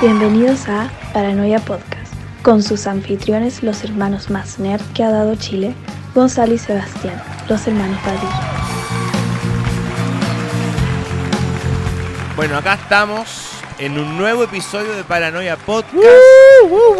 Bienvenidos a Paranoia Podcast, con sus anfitriones, los hermanos más nerd que ha dado Chile, Gonzalo y Sebastián, los hermanos Padilla. Bueno, acá estamos en un nuevo episodio de Paranoia Podcast.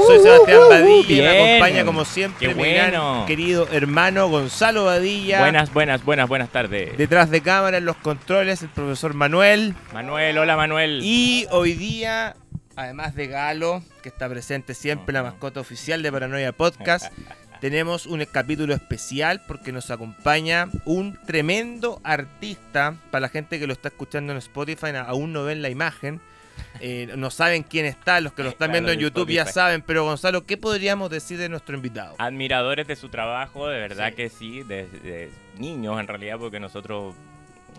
Soy Sebastián Badilla y me Bien. acompaña como siempre Qué mi gran bueno. querido hermano Gonzalo Badilla. Buenas, buenas, buenas, buenas tardes. Detrás de cámara en los controles el profesor Manuel. Manuel, hola Manuel. Y hoy día, además de Galo, que está presente siempre, la mascota oficial de Paranoia Podcast, tenemos un capítulo especial porque nos acompaña un tremendo artista. Para la gente que lo está escuchando en Spotify, aún no ven la imagen. eh, no saben quién está, los que lo están Claro, viendo en YouTube ya saben, pero Gonzalo, ¿qué podríamos decir de nuestro invitado? Admiradores de su trabajo, de verdad Sí. que sí, desde niños en realidad, porque nosotros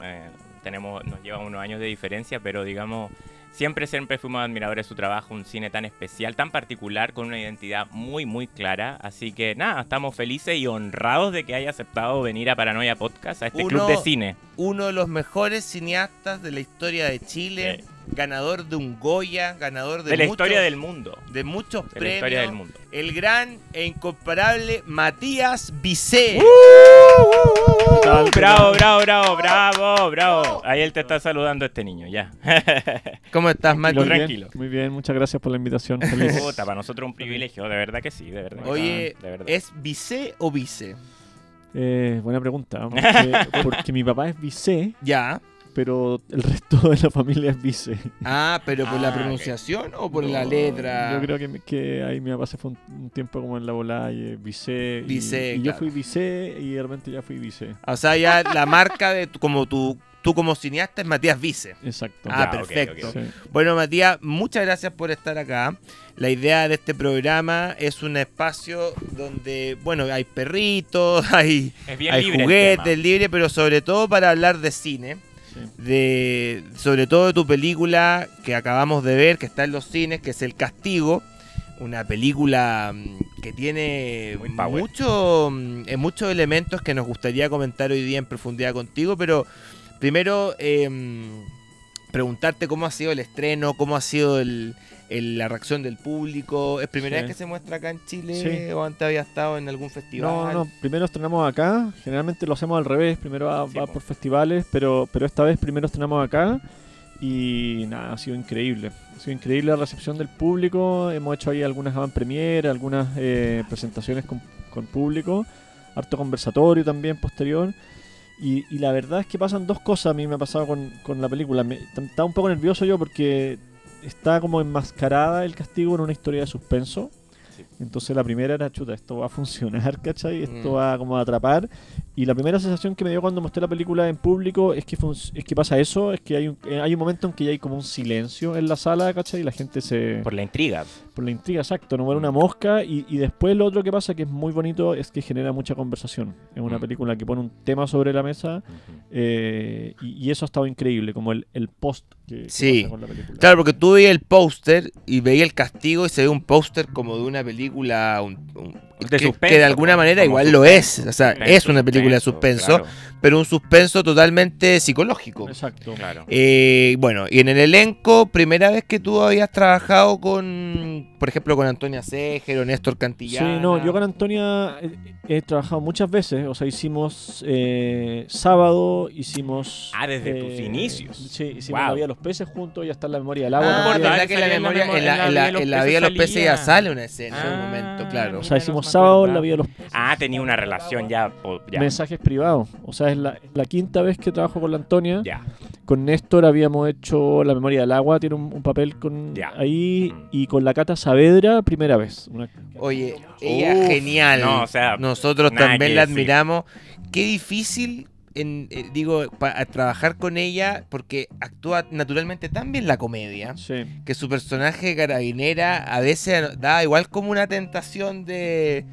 eh, tenemos, nos llevan unos años de diferencia, pero digamos, siempre, siempre fuimos admiradores de su trabajo, un cine tan especial, tan particular, con una identidad muy, muy clara. Así que nada, estamos felices y honrados de que haya aceptado venir a Paranoia Podcast, a este Uno- club de cine. Uno de los mejores cineastas de la historia de Chile, Sí. Ganador de un Goya, ganador de, De la muchos- historia del mundo. de muchos De la premios. historia del mundo. El gran e incomparable Matías Vicé. Bravo, bravo, bravo, bravo, bravo. Ahí él te está saludando este niño, ya. ¿Cómo estás, bien, tranquilo. Muy bien, muchas gracias por la invitación. Feliz. Puta, para nosotros un privilegio, de verdad que sí, de verdad. Oye, de verdad. ¿es Vicé o Vice? Eh, buena pregunta. Porque, porque mi papá es vice, Ya. Pero el resto de la familia es vice. Ah, pero por Ah, la ok. pronunciación o por No, la letra. Yo creo que, ahí mi papá se fue un, un tiempo como en la volada y es vice. y- Vice, y, yo claro. fui vice y de repente ya fui vice. O sea, ya la marca de tu- como tú, tú como cineasta es Matías Vice. Exacto. Ah, perfecto. Sí. Bueno, Matías, muchas gracias por estar acá. La idea de este programa es un espacio donde, bueno, hay perritos, hay, es bien hay juguetes libres, pero sobre todo para hablar de cine. Sí. de sobre todo de tu película que acabamos de ver, que está en los cines, que es El Castigo, una película mm, que tiene mucho, mm, eh, muchos elementos que nos gustaría comentar hoy día en profundidad contigo, pero primero eh, mm, preguntarte cómo ha sido el estreno, cómo ha sido el- el- la reacción del público. ¿Es primera Sí. vez que se muestra acá en Chile Sí. o antes había estado en algún festival? No, no, primero estrenamos acá. Generalmente lo hacemos al revés. Primero va, Sí, va po. por festivales, pero, pero esta vez primero estrenamos acá. Y nada, ha sido increíble. Ha sido increíble la recepción del público. Hemos hecho ahí algunas avant premiere, algunas eh, presentaciones con, con público. Harto conversatorio también posterior. Y, y la verdad es que pasan dos cosas. A mí me ha pasado con, con la película. Me, estaba un poco nervioso yo porque está como enmascarada el castigo en una historia de suspenso. Sí. Entonces la primera era, chuta, esto va a funcionar, ¿cachai? Esto Mm. va como a atrapar. Y la primera sensación que me dio cuando mostré la película en público es que, es que pasa eso, es que hay un, eh, hay un momento en que ya hay como un silencio en la sala, ¿cachai? Y la gente se... Por la intriga. Por la intriga, exacto, no muere Mm. una mosca. Y, y después lo otro que pasa que es muy bonito es que genera mucha conversación. Es una Mm. película que pone un tema sobre la mesa eh, y, y eso ha estado increíble, como el, el post que, que Sí. pasa con la película. Claro, porque tú veías el póster y veías el castigo y se ve un póster como de una película un- un- De que, suspenso, que de alguna manera igual lo es. O sea, suspenso, es una película de suspenso, claro, pero un suspenso totalmente psicológico. Exacto. claro. Eh, bueno, y en el elenco, primera vez que tú habías trabajado con, por ejemplo, con Antonia Seger o Néstor Cantillana. Sí, no, yo con Antonia he, he trabajado muchas veces, o sea, hicimos eh, sábado, hicimos... Ah, desde eh, tus inicios. Sí, hicimos Wow. La Vida de los Peces juntos, ya está en la memoria del agua. Ah, verdad que en la en memoria, memo- en la, en la- en la vida de los peces ya sale una escena en un Ah, momento, claro. o sea, hicimos no sábado acordaba. La Vida de los Peces. Ah, tenía una relación ya. ya. Mensajes privados. O sea, es la, la quinta vez que trabajo con la Antonia. Ya. Con Néstor habíamos hecho La Memoria del Agua, tiene un, un papel con Ya. ahí. Mm. Y con la Cata Saavedra, primera vez. Una- Oye, ella Uf, genial. no, o sea, Nosotros también la decir. admiramos. Qué difícil, en, eh, digo, pa- a trabajar con ella porque actúa naturalmente tan bien la comedia sí. que su personaje carabinera a veces da igual como una tentación de,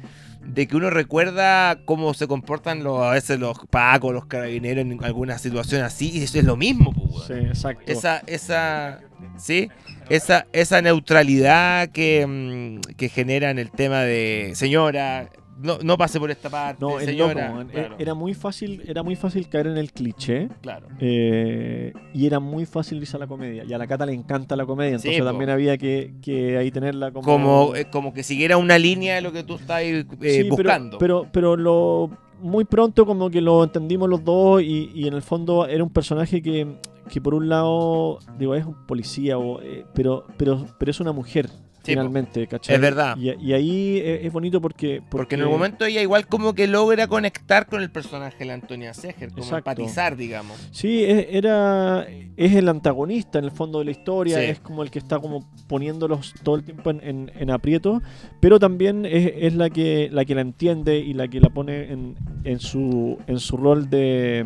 de que uno recuerda cómo se comportan los, a veces los pacos, los carabineros en alguna situación así y eso es lo mismo. pues, Sí, exacto. Esa, esa, ¿sí? Esa, esa neutralidad que, mm, que genera en el tema de, señora, no, no pase por esta parte, No, señora. E- Claro, Era muy fácil, era muy fácil caer en el cliché. claro. eh, y era muy fácil irse a la comedia. Y a la Cata le encanta la comedia, Sí, entonces po. también había que, que ahí tenerla como. Como, eh, como que siguiera una línea de lo que tú estás eh, Sí, pero- buscando. Pero, pero, lo muy pronto como que lo entendimos los dos y, y en el fondo era un personaje que, que por un lado, digo, es un policía, o, eh, pero, pero, pero es una mujer. Finalmente, ¿cachai? Es verdad. Y, y ahí es, es bonito porque, Porque en el momento ella igual como que logra conectar con el personaje de la Antonia Seger, como Exacto. empatizar, digamos. Sí, es, era, es el antagonista en el fondo de la historia, Sí. es como el que está como poniéndolos todo el tiempo en, en- en aprieto, pero también es, es la que la que la entiende y la que la pone en, en su en su rol de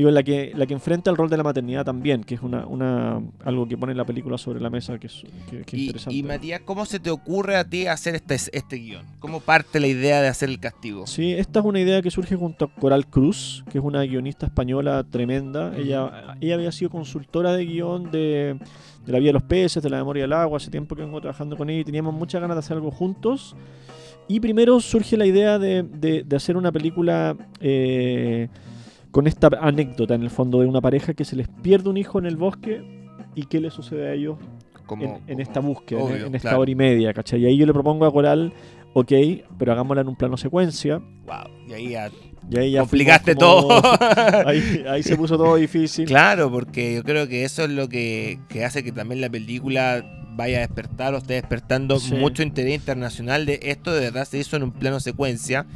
digo la que la que enfrenta el rol de la maternidad también, que es una, una algo que pone la película sobre la mesa que es, que- que es Y, interesante. y Matías, ¿cómo se te ocurre a ti hacer este, este guion? ¿Cómo parte la idea de hacer el castigo? Sí, esta es una idea que surge junto a Coral Cruz, que es una guionista española tremenda. Ella, ella había sido consultora de guion de, de La Vía de los Peces, de La Memoria del Agua, hace tiempo que vengo trabajando con ella y teníamos muchas ganas de hacer algo juntos. Y primero surge la idea de, de- de hacer una película eh, con esta anécdota, en el fondo, de una pareja que se les pierde un hijo en el bosque y qué le sucede a ellos Como, en, en como- esta búsqueda, en- obvio, en, esta claro. hora y media, ¿cachai? Y ahí yo le propongo a Coral, ok, pero hagámosla en un plano secuencia. Wow, y ahí ya Y ahí ya complicaste como- todo. ahí, ahí se puso todo difícil. Claro, porque yo creo que eso es lo que, que hace que también la película vaya a despertar o esté despertando Sí. mucho interés internacional de esto de verdad se hizo en un plano secuencia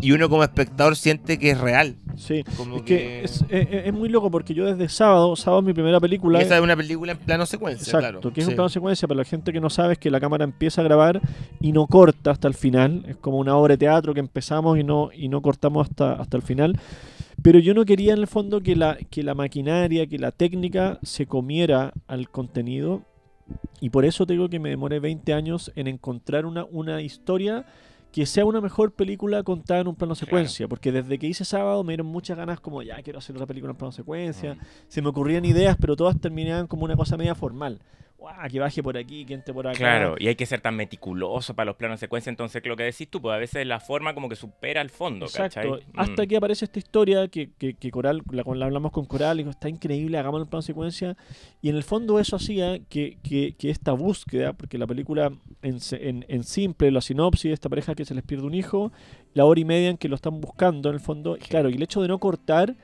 y uno como espectador siente que es real. Sí. Como Es que es, es- es muy loco porque yo desde sábado, sábado es mi primera película. y esa es una película en plano secuencia, Exacto, claro. que es Sí. un plano secuencia, pero la gente que no sabe es que la cámara empieza a grabar y no corta hasta el final. Es como una obra de teatro que empezamos y no, y no cortamos hasta, hasta el final. Pero yo no quería en el fondo que la, que la maquinaria, que la técnica se comiera al contenido. Y por eso te digo que me demoré 20 años en encontrar una, una historia que sea una mejor película contada en un plano secuencia. Porque desde que hice sábado me dieron muchas ganas como, ya quiero hacer otra película en plano secuencia. Mm. Se me ocurrían ideas, pero todas terminaban como una cosa media formal. Que baje por aquí, que entre por acá. Claro, y hay que ser tan meticuloso para los planos de secuencia, entonces lo que decís tú, pues a veces la forma como que supera el fondo, Exacto. ¿cachai? Hasta Mm. que aparece esta historia que, que, que Coral, la, la hablamos con Coral, y dijo, está increíble, hagamos el plano secuencia. Y en el fondo eso hacía que, que, que esta búsqueda, porque la película en, en, en simple, la sinopsis, esta pareja que se les pierde un hijo, la hora y media en que lo están buscando, en el fondo, claro, y el hecho de no cortar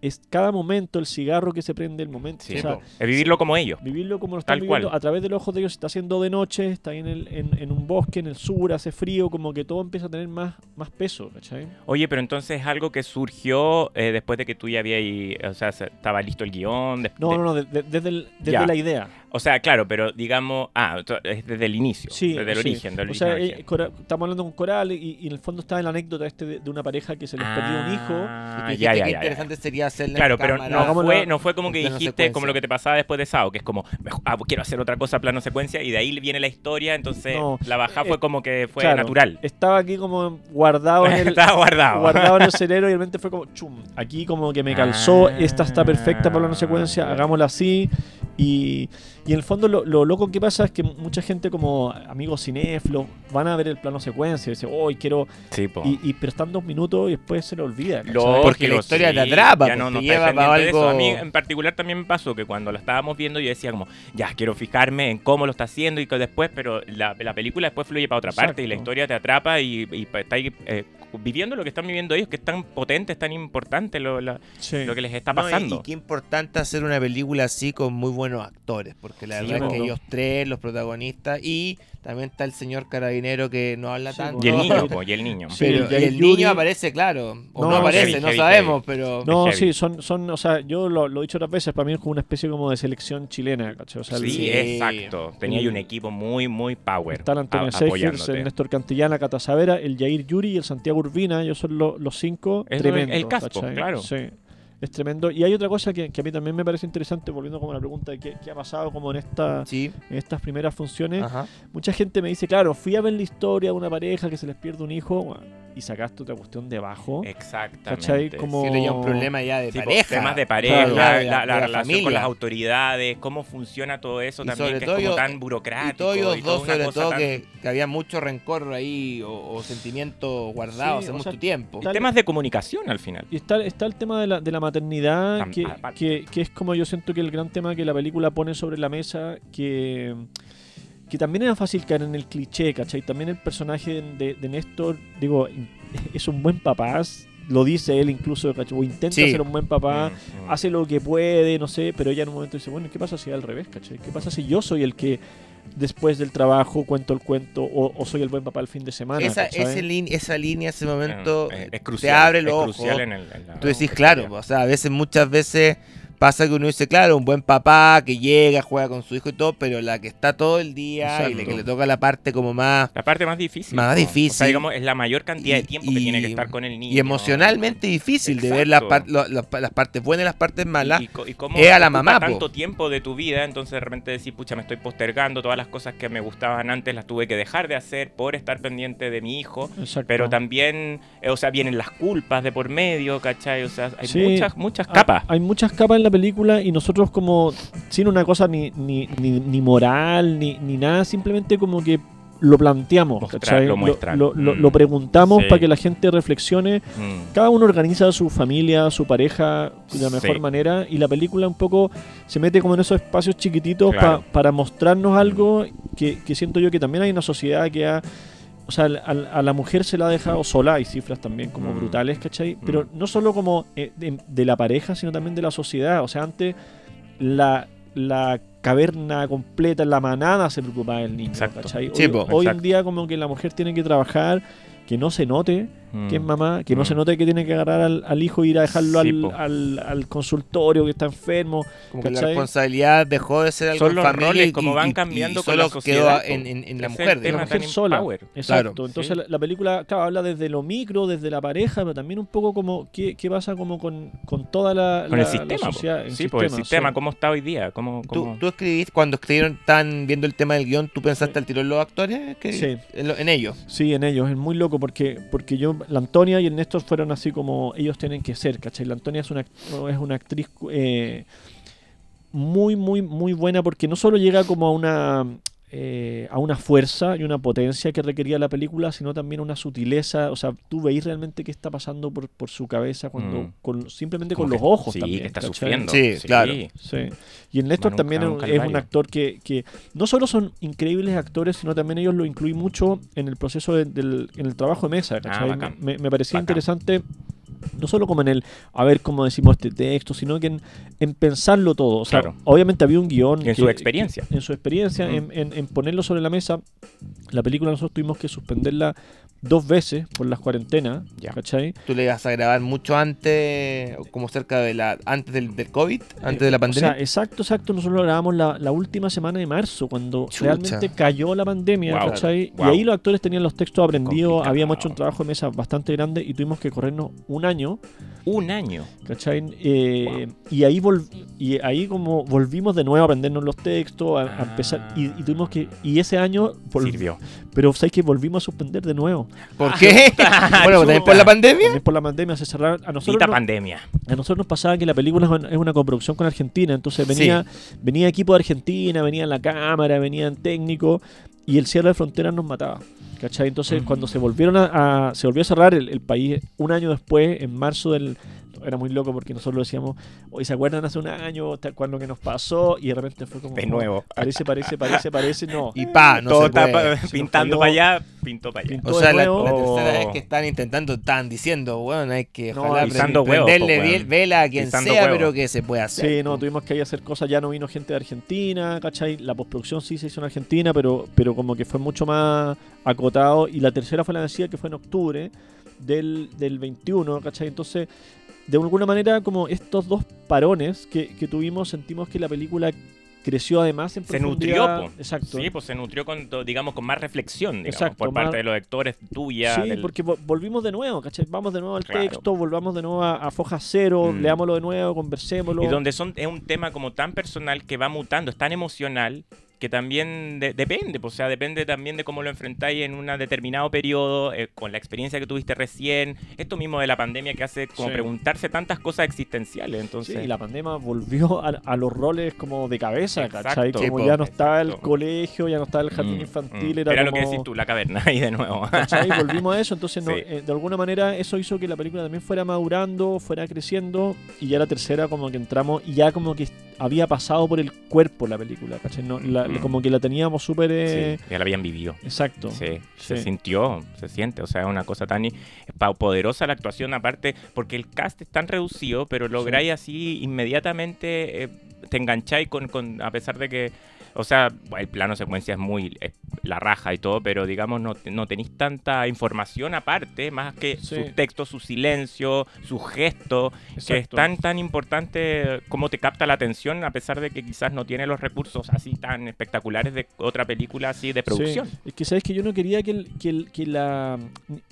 es cada momento, el cigarro que se prende, el momento. Sí, o sea, po. es vivirlo como ellos. Vivirlo como lo están Tal viviendo cual. a través de los ojos de ellos. Está haciendo de noche, está ahí en, el- en, en un bosque, en el sur, hace frío, como que todo empieza a tener más, más peso, ¿cachai? Oye, pero entonces es algo que surgió eh, después de que tú ya habías, ahí, o sea, se- estaba listo el guion. de- No, de- no, no, de- de- desde, el- desde la idea. O sea, claro, pero digamos, ah, es desde el inicio, Sí, desde el sí. origen, del O sea, origen. eh, estamos hablando con Coral y, y en el fondo está en la anécdota este de, de una pareja que se les perdió un hijo. Y tú Ah, dijiste ya, ya, que ya, ya. interesante sería hacerla en Claro, pero no fue, no fue como que plano dijiste como lo que te pasaba después de Sao, que es como, mejor- ah, quiero hacer otra cosa plano secuencia y de ahí viene la historia, entonces No, la bajada eh, fue como que fue Claro, natural. Estaba aquí como guardado en el, Estaba guardado. guardado en el cerebro y de repente fue como chum. Aquí como que me calzó, Ah. esta está perfecta para la secuencia, hagámosla así. Y, y en el fondo lo, lo loco que pasa es que mucha gente como amigos cinéfilos van a ver el plano secuencia y dicen, hoy quiero... Sí. Y, y pero están dos minutos y después se le olvida. Lógico, Porque la historia te atrapa, ya pues, no, te no lleva para eso. algo- A mí en particular también me pasó que cuando la estábamos viendo yo decía como, ya, quiero fijarme en cómo lo está haciendo y que después, pero la, la película después fluye para otra parte y la historia te atrapa y, y pa- estáis eh, viviendo lo que están viviendo ellos, que es tan potente, es tan importante lo, la- Sí. lo que les está No, y- pasando. y, qué importante hacer una película así con muy buenos actores, porque la Sí, verdad es que ellos tres, los protagonistas, y también está el señor carabinero que no habla Sí, tanto. y el niño, po, y el niño. Sí, Pero, el y el Yuri- niño aparece, claro. O no, No, aparece, heavy, no heavy, sabemos, pero. No, sí, son, son, o sea, yo lo, lo he dicho otras veces, para mí es como una especie como de selección chilena, ¿cachai? O sea, el- Sí, Sí. exacto. Tenía ahí un equipo muy, muy power. Está el Antonio el Néstor Cantillana, Cata Savera, el Yair Yuri y el Santiago Urbina. Ellos son lo- los cinco Es tremendos. el casco, ¿cachai? claro. Sí, es tremendo. Y hay otra cosa que, que a mí también me parece interesante, volviendo como a la pregunta de qué, qué ha pasado como en, esta, Sí. en estas primeras funciones. Ajá. Mucha gente me dice, claro, fui a ver la historia de una pareja que se les pierde un hijo. bueno, y sacaste otra cuestión debajo. Exactamente. ¿Cachai? Como- Si ya un problema ya de Sí, pareja. temas de pareja, Claro, la, la- la de relación con familia. las autoridades, cómo funciona todo eso Y también, sobre que todo es como yo- tan burocrático. Y todos ellos y dos, sobre todo, tan- que, que había mucho rencor ahí o, o sentimientos guardados Sí, hace o sea, mucho tiempo. tal- Temas de comunicación al final. Y está, está el tema de la, de la maternidad, que, aparte. que, que es como yo siento que el gran tema que la película pone sobre la mesa, que, que también era fácil caer en el cliché, ¿cachai? También el personaje de, de Néstor, digo, es un buen papá, lo dice él incluso, ¿cachai? O intenta Sí. ser un buen papá, Mm, mm. hace lo que puede, no sé, pero ella en un momento dice, bueno, ¿qué pasa si es al revés, ¿cachai? ¿Qué pasa si yo soy el que después del trabajo cuento el cuento o, o soy el buen papá el fin de semana? Esa, esa línea, ese momento, es te crucial, abre es los ojos. crucial en el- en la- Tú decís, claro, o sea, a veces, muchas veces pasa que uno dice, claro, un buen papá que llega, juega con su hijo y todo, pero la que está todo el día y la que le toca la parte como más La parte más difícil. Más ¿no? difícil. O sea, digamos, es la mayor cantidad Y- de tiempo que y- tiene que estar con el niño. y emocionalmente difícil de ver las, Exacto. par- lo- lo- las partes buenas y las partes malas. Y, y cómo es a la ocupa mamá, po. tanto tiempo de tu vida, entonces de repente decís, pucha, me estoy postergando, todas las cosas que me gustaban antes las tuve que dejar de hacer por estar pendiente de mi hijo. Exacto. Pero también, eh, o sea, vienen las culpas de por medio, ¿cachai? O sea, hay Sí. muchas, muchas Ah, capas. Hay muchas capas en la película y nosotros como sin una cosa ni, ni, ni, ni moral ni, ni nada, simplemente como que lo planteamos, lo lo, lo- Mm. lo preguntamos Sí. para que la gente reflexione. Mm. Cada uno organiza su familia, su pareja de la mejor Sí. manera y la película un poco se mete como en esos espacios chiquititos pa- para mostrarnos algo que, que siento yo que también hay una sociedad que ha... O sea, a, la mujer se la ha dejado sola, hay cifras también como Mm. brutales, ¿cachai? Pero Mm. no solo como eh, de, de la pareja, sino también de la sociedad. O sea, antes la, la caverna completa, la manada se preocupaba del niño, Exacto. ¿cachai? Hoy, en día como que la mujer tiene que trabajar, que no se note que es Mm. mamá, que no Mm. se note que tiene que agarrar al, al hijo e ir a dejarlo Sí, al, po. al- al consultorio que está enfermo. Como que la responsabilidad dejó de ser algo Son en los familia roles y- como van cambiando y con solo la quedó sociedad, en, po. en- en la mujer. La mujer sola. Exacto. Claro. Entonces Sí. la, la película claro, habla desde lo micro, desde la pareja, pero también un poco como qué, qué pasa como con, con toda la, Con la- el sistema. sociedad, el sí, pues el sistema, sistema, sí. cómo está hoy día. Cómo, ¿Tú, cómo- tú escribiste, cuando escribieron, están viendo el tema del guion, ¿tú pensaste al tiro en los actores? Que- Sí. En, lo- en ellos. Sí, en ellos, es muy loco porque, porque yo, la Antonia y el Néstor fueron así como ellos tienen que ser, ¿cachai? La Antonia es una, es una actriz eh, muy, muy, muy buena porque no solo llega como a una, eh, a una fuerza y una potencia que requería la película, sino también una sutileza, o sea, tú veis realmente qué está pasando por, por su cabeza cuando, Mm. con, simplemente como con que- los ojos sí, también. que está ¿cachai? sufriendo. Sí, claro. Sí. Y el Néstor Manu- también es Manu un- es un Calvario. actor que, que no solo son increíbles actores, sino también ellos lo incluyen mucho en el proceso de- del en el trabajo de mesa. Ah, bacán. me, me parecía Bacán. interesante, no solo como en el a ver cómo decimos este texto, sino que en, en pensarlo todo. O sea, Claro. obviamente había un guion. En que- su experiencia. que- en su experiencia, Ujú. en, en- en ponerlo sobre la mesa. La película nosotros tuvimos que suspenderla dos veces por las cuarentenas. Ya. ¿Cachai? ¿Tú le ibas a grabar mucho antes, como cerca de la, antes del, del COVID, antes de la O pandemia? sea, exacto, exacto. Nosotros lo grabamos la, la última semana de marzo, cuando Chucha. realmente cayó la pandemia, Wow, ¿cachai? wow. Y ahí los actores tenían los textos aprendidos, Complicado. habíamos hecho un trabajo de mesa bastante grande y tuvimos que corrernos un año, Un año. ¿cachai? Eh, Y ahí y ahí como volvimos de nuevo a aprendernos los textos, a, a empezar, y, y tuvimos que, y ese año, Sirvió. pero ¿sabes que Volvimos a suspender de nuevo. ¿Por qué? bueno, también por la pandemia. También por la pandemia se cerraron, a nosotros Maldita no- pandemia. a nosotros nos pasaba que la película es una- coproducción con Argentina, entonces venía, venía equipo de Argentina, venía la cámara, venían técnicos y el cierre de fronteras nos mataba. ¿Cachai? Entonces cuando se volvieron a, a- se volvió a cerrar el, el país un año después, en marzo del era muy loco porque nosotros decíamos, hoy se acuerdan hace un año, cual lo que nos pasó, y de repente fue como De nuevo. Parece, parece, parece, parece, no. Y pa, no Todo se está puede. pa- nos pintando falló. para allá, pintó para allá. Pintó O sea, la, tercera Oh. vez que están intentando, están diciendo, bueno, hay que No, ojalá huevos, prenderle weón. vela a quien Pisando sea, huevos. pero que se puede hacer. Sí, no, tuvimos que ir a hacer cosas, ya no vino gente de Argentina, ¿cachai? La postproducción sí se hizo en Argentina, pero, pero como que fue mucho más acotado. Y la tercera fue la vencida, que fue en octubre del, del 21, ¿cachai? Entonces, de alguna manera, como estos dos parones que, que tuvimos, sentimos que la película creció además en Se nutrió, po. Exacto. Sí, pues se nutrió con, digamos, con más reflexión, digamos, Exacto, por más- parte de los lectores tuya. Sí, del- porque vo- volvimos de nuevo, ¿cachai? Vamos de nuevo al Claro. texto, volvamos de nuevo a, a foja cero, Mm. leámoslo de nuevo, conversémoslo. Y donde son, es un tema como tan personal que va mutando, es tan emocional que también de- depende, pues, o sea, depende también de cómo lo enfrentáis en un determinado periodo, eh, con la experiencia que tuviste recién, esto mismo de la pandemia que hace como Sí. preguntarse tantas cosas existenciales, entonces... Sí, y la pandemia volvió a, a los roles como de cabeza, Exacto. ¿cachai? Como ya no estaba el colegio, ya no estaba el jardín Mm, infantil, mm. era, Era lo como... que decís tú, la caverna, ahí de nuevo. ¿cachai? Volvimos a eso, entonces no, Sí. eh, de alguna manera eso hizo que la película también fuera madurando, fuera creciendo y ya la tercera como que entramos y ya como que había pasado por el cuerpo la película, ¿cachai? No, la- Mm. Como que la teníamos súper... eh, Sí, ya la habían vivido. Exacto. Sí, se sintió, se siente, o sea, es una cosa tan poderosa la actuación aparte, porque el cast es tan reducido, pero lográis así inmediatamente, eh, te engancháis con, con, a pesar de que, o sea, el plano secuencia es muy eh, la raja y todo, pero digamos no, no tenéis tanta información aparte, más que Sí. su texto, su silencio, su gesto, que es tan tan importante cómo te capta la atención, a pesar de que quizás no tiene los recursos así tan espectaculares de otra película así de producción. Sí. Es que sabes que yo no quería que, el- que, el- que la,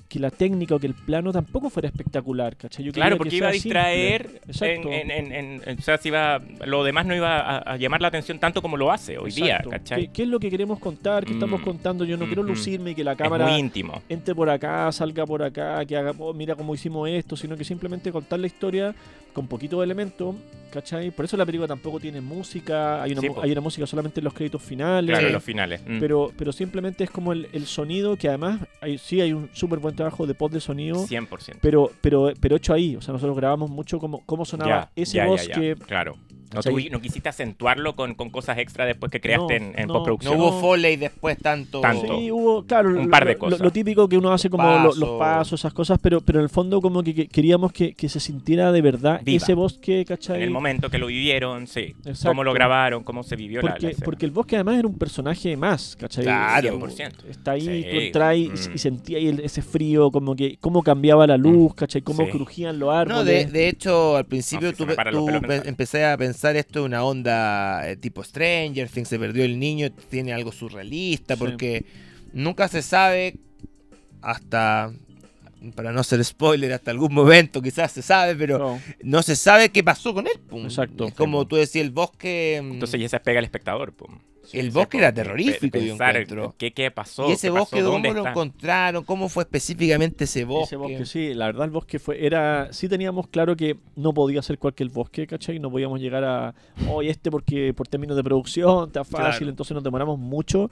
que la técnica o que el plano tampoco fuera espectacular, ¿cachai? Yo Claro, porque que iba a distraer. En, en- en- en- o sea, si iba, lo demás no iba a, a llamar la atención tanto como lo hace hoy día. ¿cachai? ¿Qué, qué es lo que queremos contar? ¿Qué estamos Mm. contando? Yo no quiero Mm, mm. lucirme y que la cámara íntimo. entre por acá, salga por acá, que haga, oh, mira cómo hicimos esto, sino que simplemente contar la historia con poquito de elemento, ¿cachai? Por eso la película tampoco tiene música, hay una, Sí, hay una música solamente en los créditos finales. Claro, Sí. los finales. mm. Pero, pero simplemente es como el, el sonido que además hay, sí hay un súper buen trabajo de post de sonido 100%. pero, pero, pero hecho ahí. O sea, nosotros grabamos mucho cómo, cómo sonaba Ya, ese ya, ya, ya, Claro. No, no quisiste acentuarlo con, con cosas extra después que creaste No, en, en no. No postproducción. hubo foley después tanto. Tanto. Sí, hubo, claro, Un lo- par de cosas. Lo, típico que uno hace como los pasos, esas cosas, pero, pero en el fondo como que, que queríamos que, que se sintiera de verdad Viva. ese bosque, ¿cachai? En el momento que lo vivieron, sí. Exacto. Cómo lo grabaron, cómo se vivió la- la, porque, porque el bosque además era un personaje más, ¿cachai? Claro. 100%. Está ahí, Sí. tú entras y, Mm. y sentías ahí el- ese frío, como que cómo cambiaba la luz, ¿cachai? Cómo Sí. crujían los árboles. No, de, de hecho, al principio No, tú, tú empecé a pensar esto en una onda eh, tipo Stranger Things, se perdió el niño, tiene algo surrealista, Sí. porque nunca se sabe hasta, para no ser spoiler, hasta algún momento quizás se sabe, pero No. no se sabe qué pasó con él. pum. Exacto. Es como tú decías, el bosque... mm, Entonces ya se pega al espectador. pum. El bosque era terrorífico, yo pensar encuentro. ¿Qué, qué pasó? y ese bosque, ¿cómo ¿Dónde lo encontraron? ¿Cómo fue específicamente ese bosque? Ese bosque, sí, la verdad el bosque fue, era, sí teníamos claro que no podía ser cualquier bosque, ¿cachai? No podíamos llegar a, hoy este porque por términos de producción está fácil, Claro. entonces nos demoramos mucho,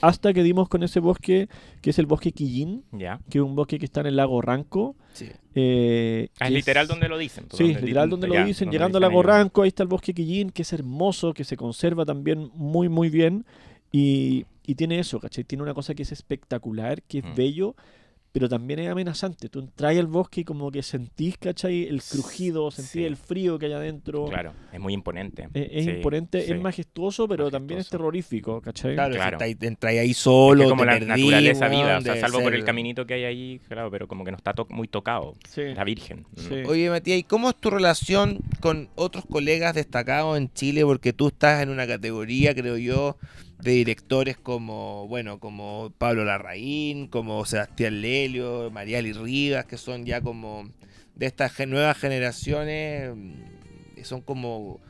hasta que dimos con ese bosque, que es el bosque Quillín, que es un bosque que está en el lago Ranco. Sí. eh, Ah, es literal donde lo dicen. Sí, donde literal donde ya, lo dicen, donde llegando al lago. Ranco, ahí está el bosque Quillín, que es hermoso, que se conserva también muy, muy bien. Y, y tiene eso, ¿cachai? Tiene una cosa que es espectacular, que es Mm. bello, pero también es amenazante. Tú entras al bosque y como que sentís, ¿cachai? El crujido, sentís Sí. el frío que hay adentro. Claro, es muy imponente. Es, es Sí, imponente, sí. es majestuoso, pero también es terrorífico, ¿cachai? Claro, Claro. si entráis ahí solo, Es que como te la perdí, naturaleza viva, o sea, salvo por el caminito que hay ahí, claro, pero como que no está to- muy tocado. Sí. La Virgen. Mm. Sí. Oye, Matías, ¿y cómo es tu relación con otros colegas destacados en Chile? Porque tú estás en una categoría, creo yo, de directores como, bueno, como Pablo Larraín, como Sebastián Lelio, Mariali Rivas, que son ya como de estas nuevas generaciones, mm, son como...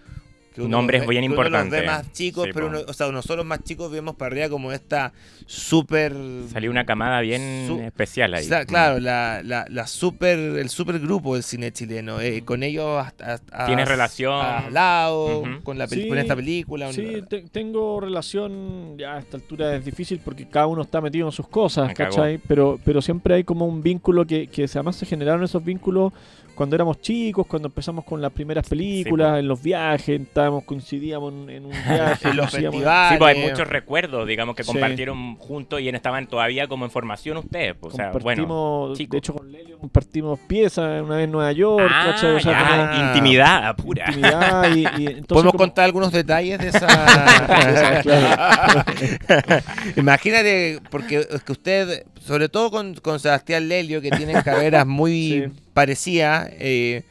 que uno Nombres bien que uno los ve importantes. más chicos, Sí, pero uno- o sea, nosotros más chicos vemos para arriba como esta súper... Salió una camada bien Su- especial ahí. O sea, claro, la, la, la super, el super grupo del cine chileno. eh, con ellos hasta, hasta- Tienes relación. has hablado Ujú. con, la, Sí, con esta película. Sí, te- tengo relación, ya a esta altura es difícil porque cada uno está metido en sus cosas, Me cagó. ¿cachai? Pero, pero siempre hay como un vínculo que, que además se generaron esos vínculos cuando éramos chicos, cuando empezamos con las primeras películas, en los viajes, estábamos, coincidíamos en, en un viaje, en los festivales. Sí, pues hay muchos recuerdos, digamos, que Sí. compartieron juntos y estaban todavía como en formación ustedes. pues, o sea, bueno. chicos. de hecho con Lelio compartimos piezas una vez en Nueva York, Ah, ¿cachai? O sea, ya, como- intimidad pura. intimidad y, y entonces ¿Podemos como- contar algunos detalles de esa? Imagínate, porque es que usted, sobre todo con, con Sebastián Lelio, que tienen carreras muy Sí. parecidas, eh,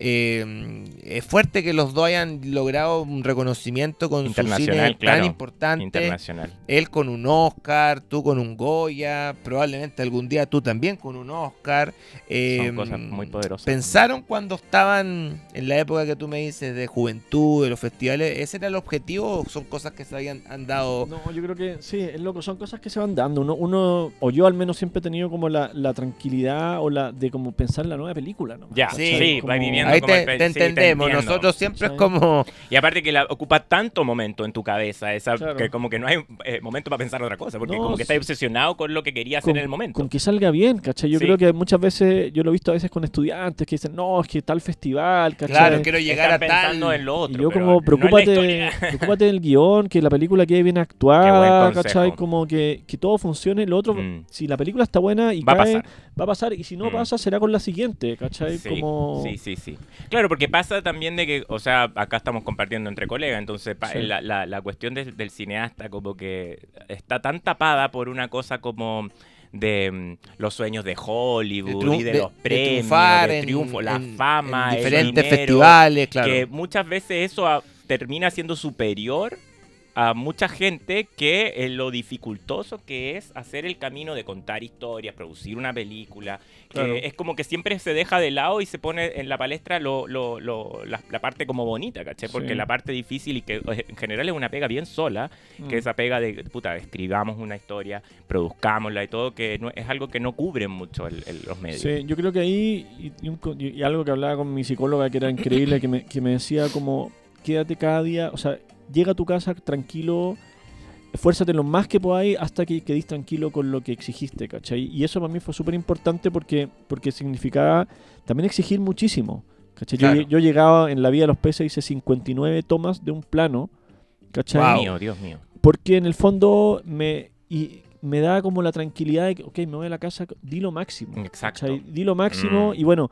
eh, es fuerte que los dos hayan logrado un reconocimiento con su Internacional, cine claro. tan importante. Internacional. Él con un Oscar, tú con un Goya, probablemente algún día tú también con un Oscar. Eh, Son cosas muy poderosas. ¿Pensaron cuando estaban en la época que tú me dices de juventud, de los festivales, ese era el objetivo o son cosas que se habían han dado? No, yo creo que sí, es loco, son cosas que se van dando. Uno, uno o yo al menos siempre he tenido como la, la tranquilidad o la de como pensar en la nueva película, ¿no? Ya, Sí, sí, como- va viviendo Ahí como te, el pe- te sí, te entendemos, entiendo. nosotros siempre es como... Y aparte que la ocupa tanto momento en tu cabeza, esa, Claro. que como que no hay eh, momento para pensar otra cosa, porque No, como que estás obsesionado con lo que quería hacer en el momento. con que salga bien, ¿cachai? Yo Sí. creo que muchas veces, yo lo he visto a veces con estudiantes que dicen, no, es que tal festival, ¿cachai? Claro, quiero llegar Están a tal... pensando en lo Y otro. yo pero como, preocúpate, preocúpate del guion, que la película quede bien actuada, ¿cachai? Como que, que todo funcione. Lo otro, Mm. si la película está buena y Va a cae, pasar. va a pasar. Y si no Mm. pasa, será con la siguiente, ¿cachai? Sí, como... sí, sí, sí. Claro, porque pasa también de que, o sea, acá estamos compartiendo entre colegas, entonces Sí. la, la- la cuestión del- del cineasta como que está tan tapada por una cosa como de mm, los sueños de Hollywood triun- y de, de- los de premios, de en- triunfo, la en- fama, en el diferentes dinero, festivales, claro. que muchas veces eso a- termina siendo superior a mucha gente que eh, lo dificultoso que es hacer el camino de contar historias, producir una película, que Claro. es como que siempre se deja de lado y se pone en la palestra lo, lo- lo- la, la parte como bonita, ¿cachai? Porque Sí. la parte difícil y que eh, en general es una pega bien sola, que Mm. esa pega de, puta, escribamos una historia, produzcámosla y todo, que no, es algo que no cubren mucho el- el- los medios. Sí, yo creo que ahí, y, y- y algo que hablaba con mi psicóloga que era increíble, que me, que me decía como, quédate cada día, o sea, llega a tu casa tranquilo, esfuérzate lo más que podáis hasta que quedéis tranquilo con lo que exigiste, ¿cachai? Y eso para mí fue súper importante porque, porque significaba también exigir muchísimo, ¿cachai? Yo, llegaba en la vida de los peces, hice 59 tomas de un plano, ¿cachai? Wow. Dios mío, Dios mío. Porque en el fondo me, y me da como la tranquilidad de que, ok, me voy a la casa, di lo máximo. Exacto. ¿cachai? Di lo máximo Mm. y bueno,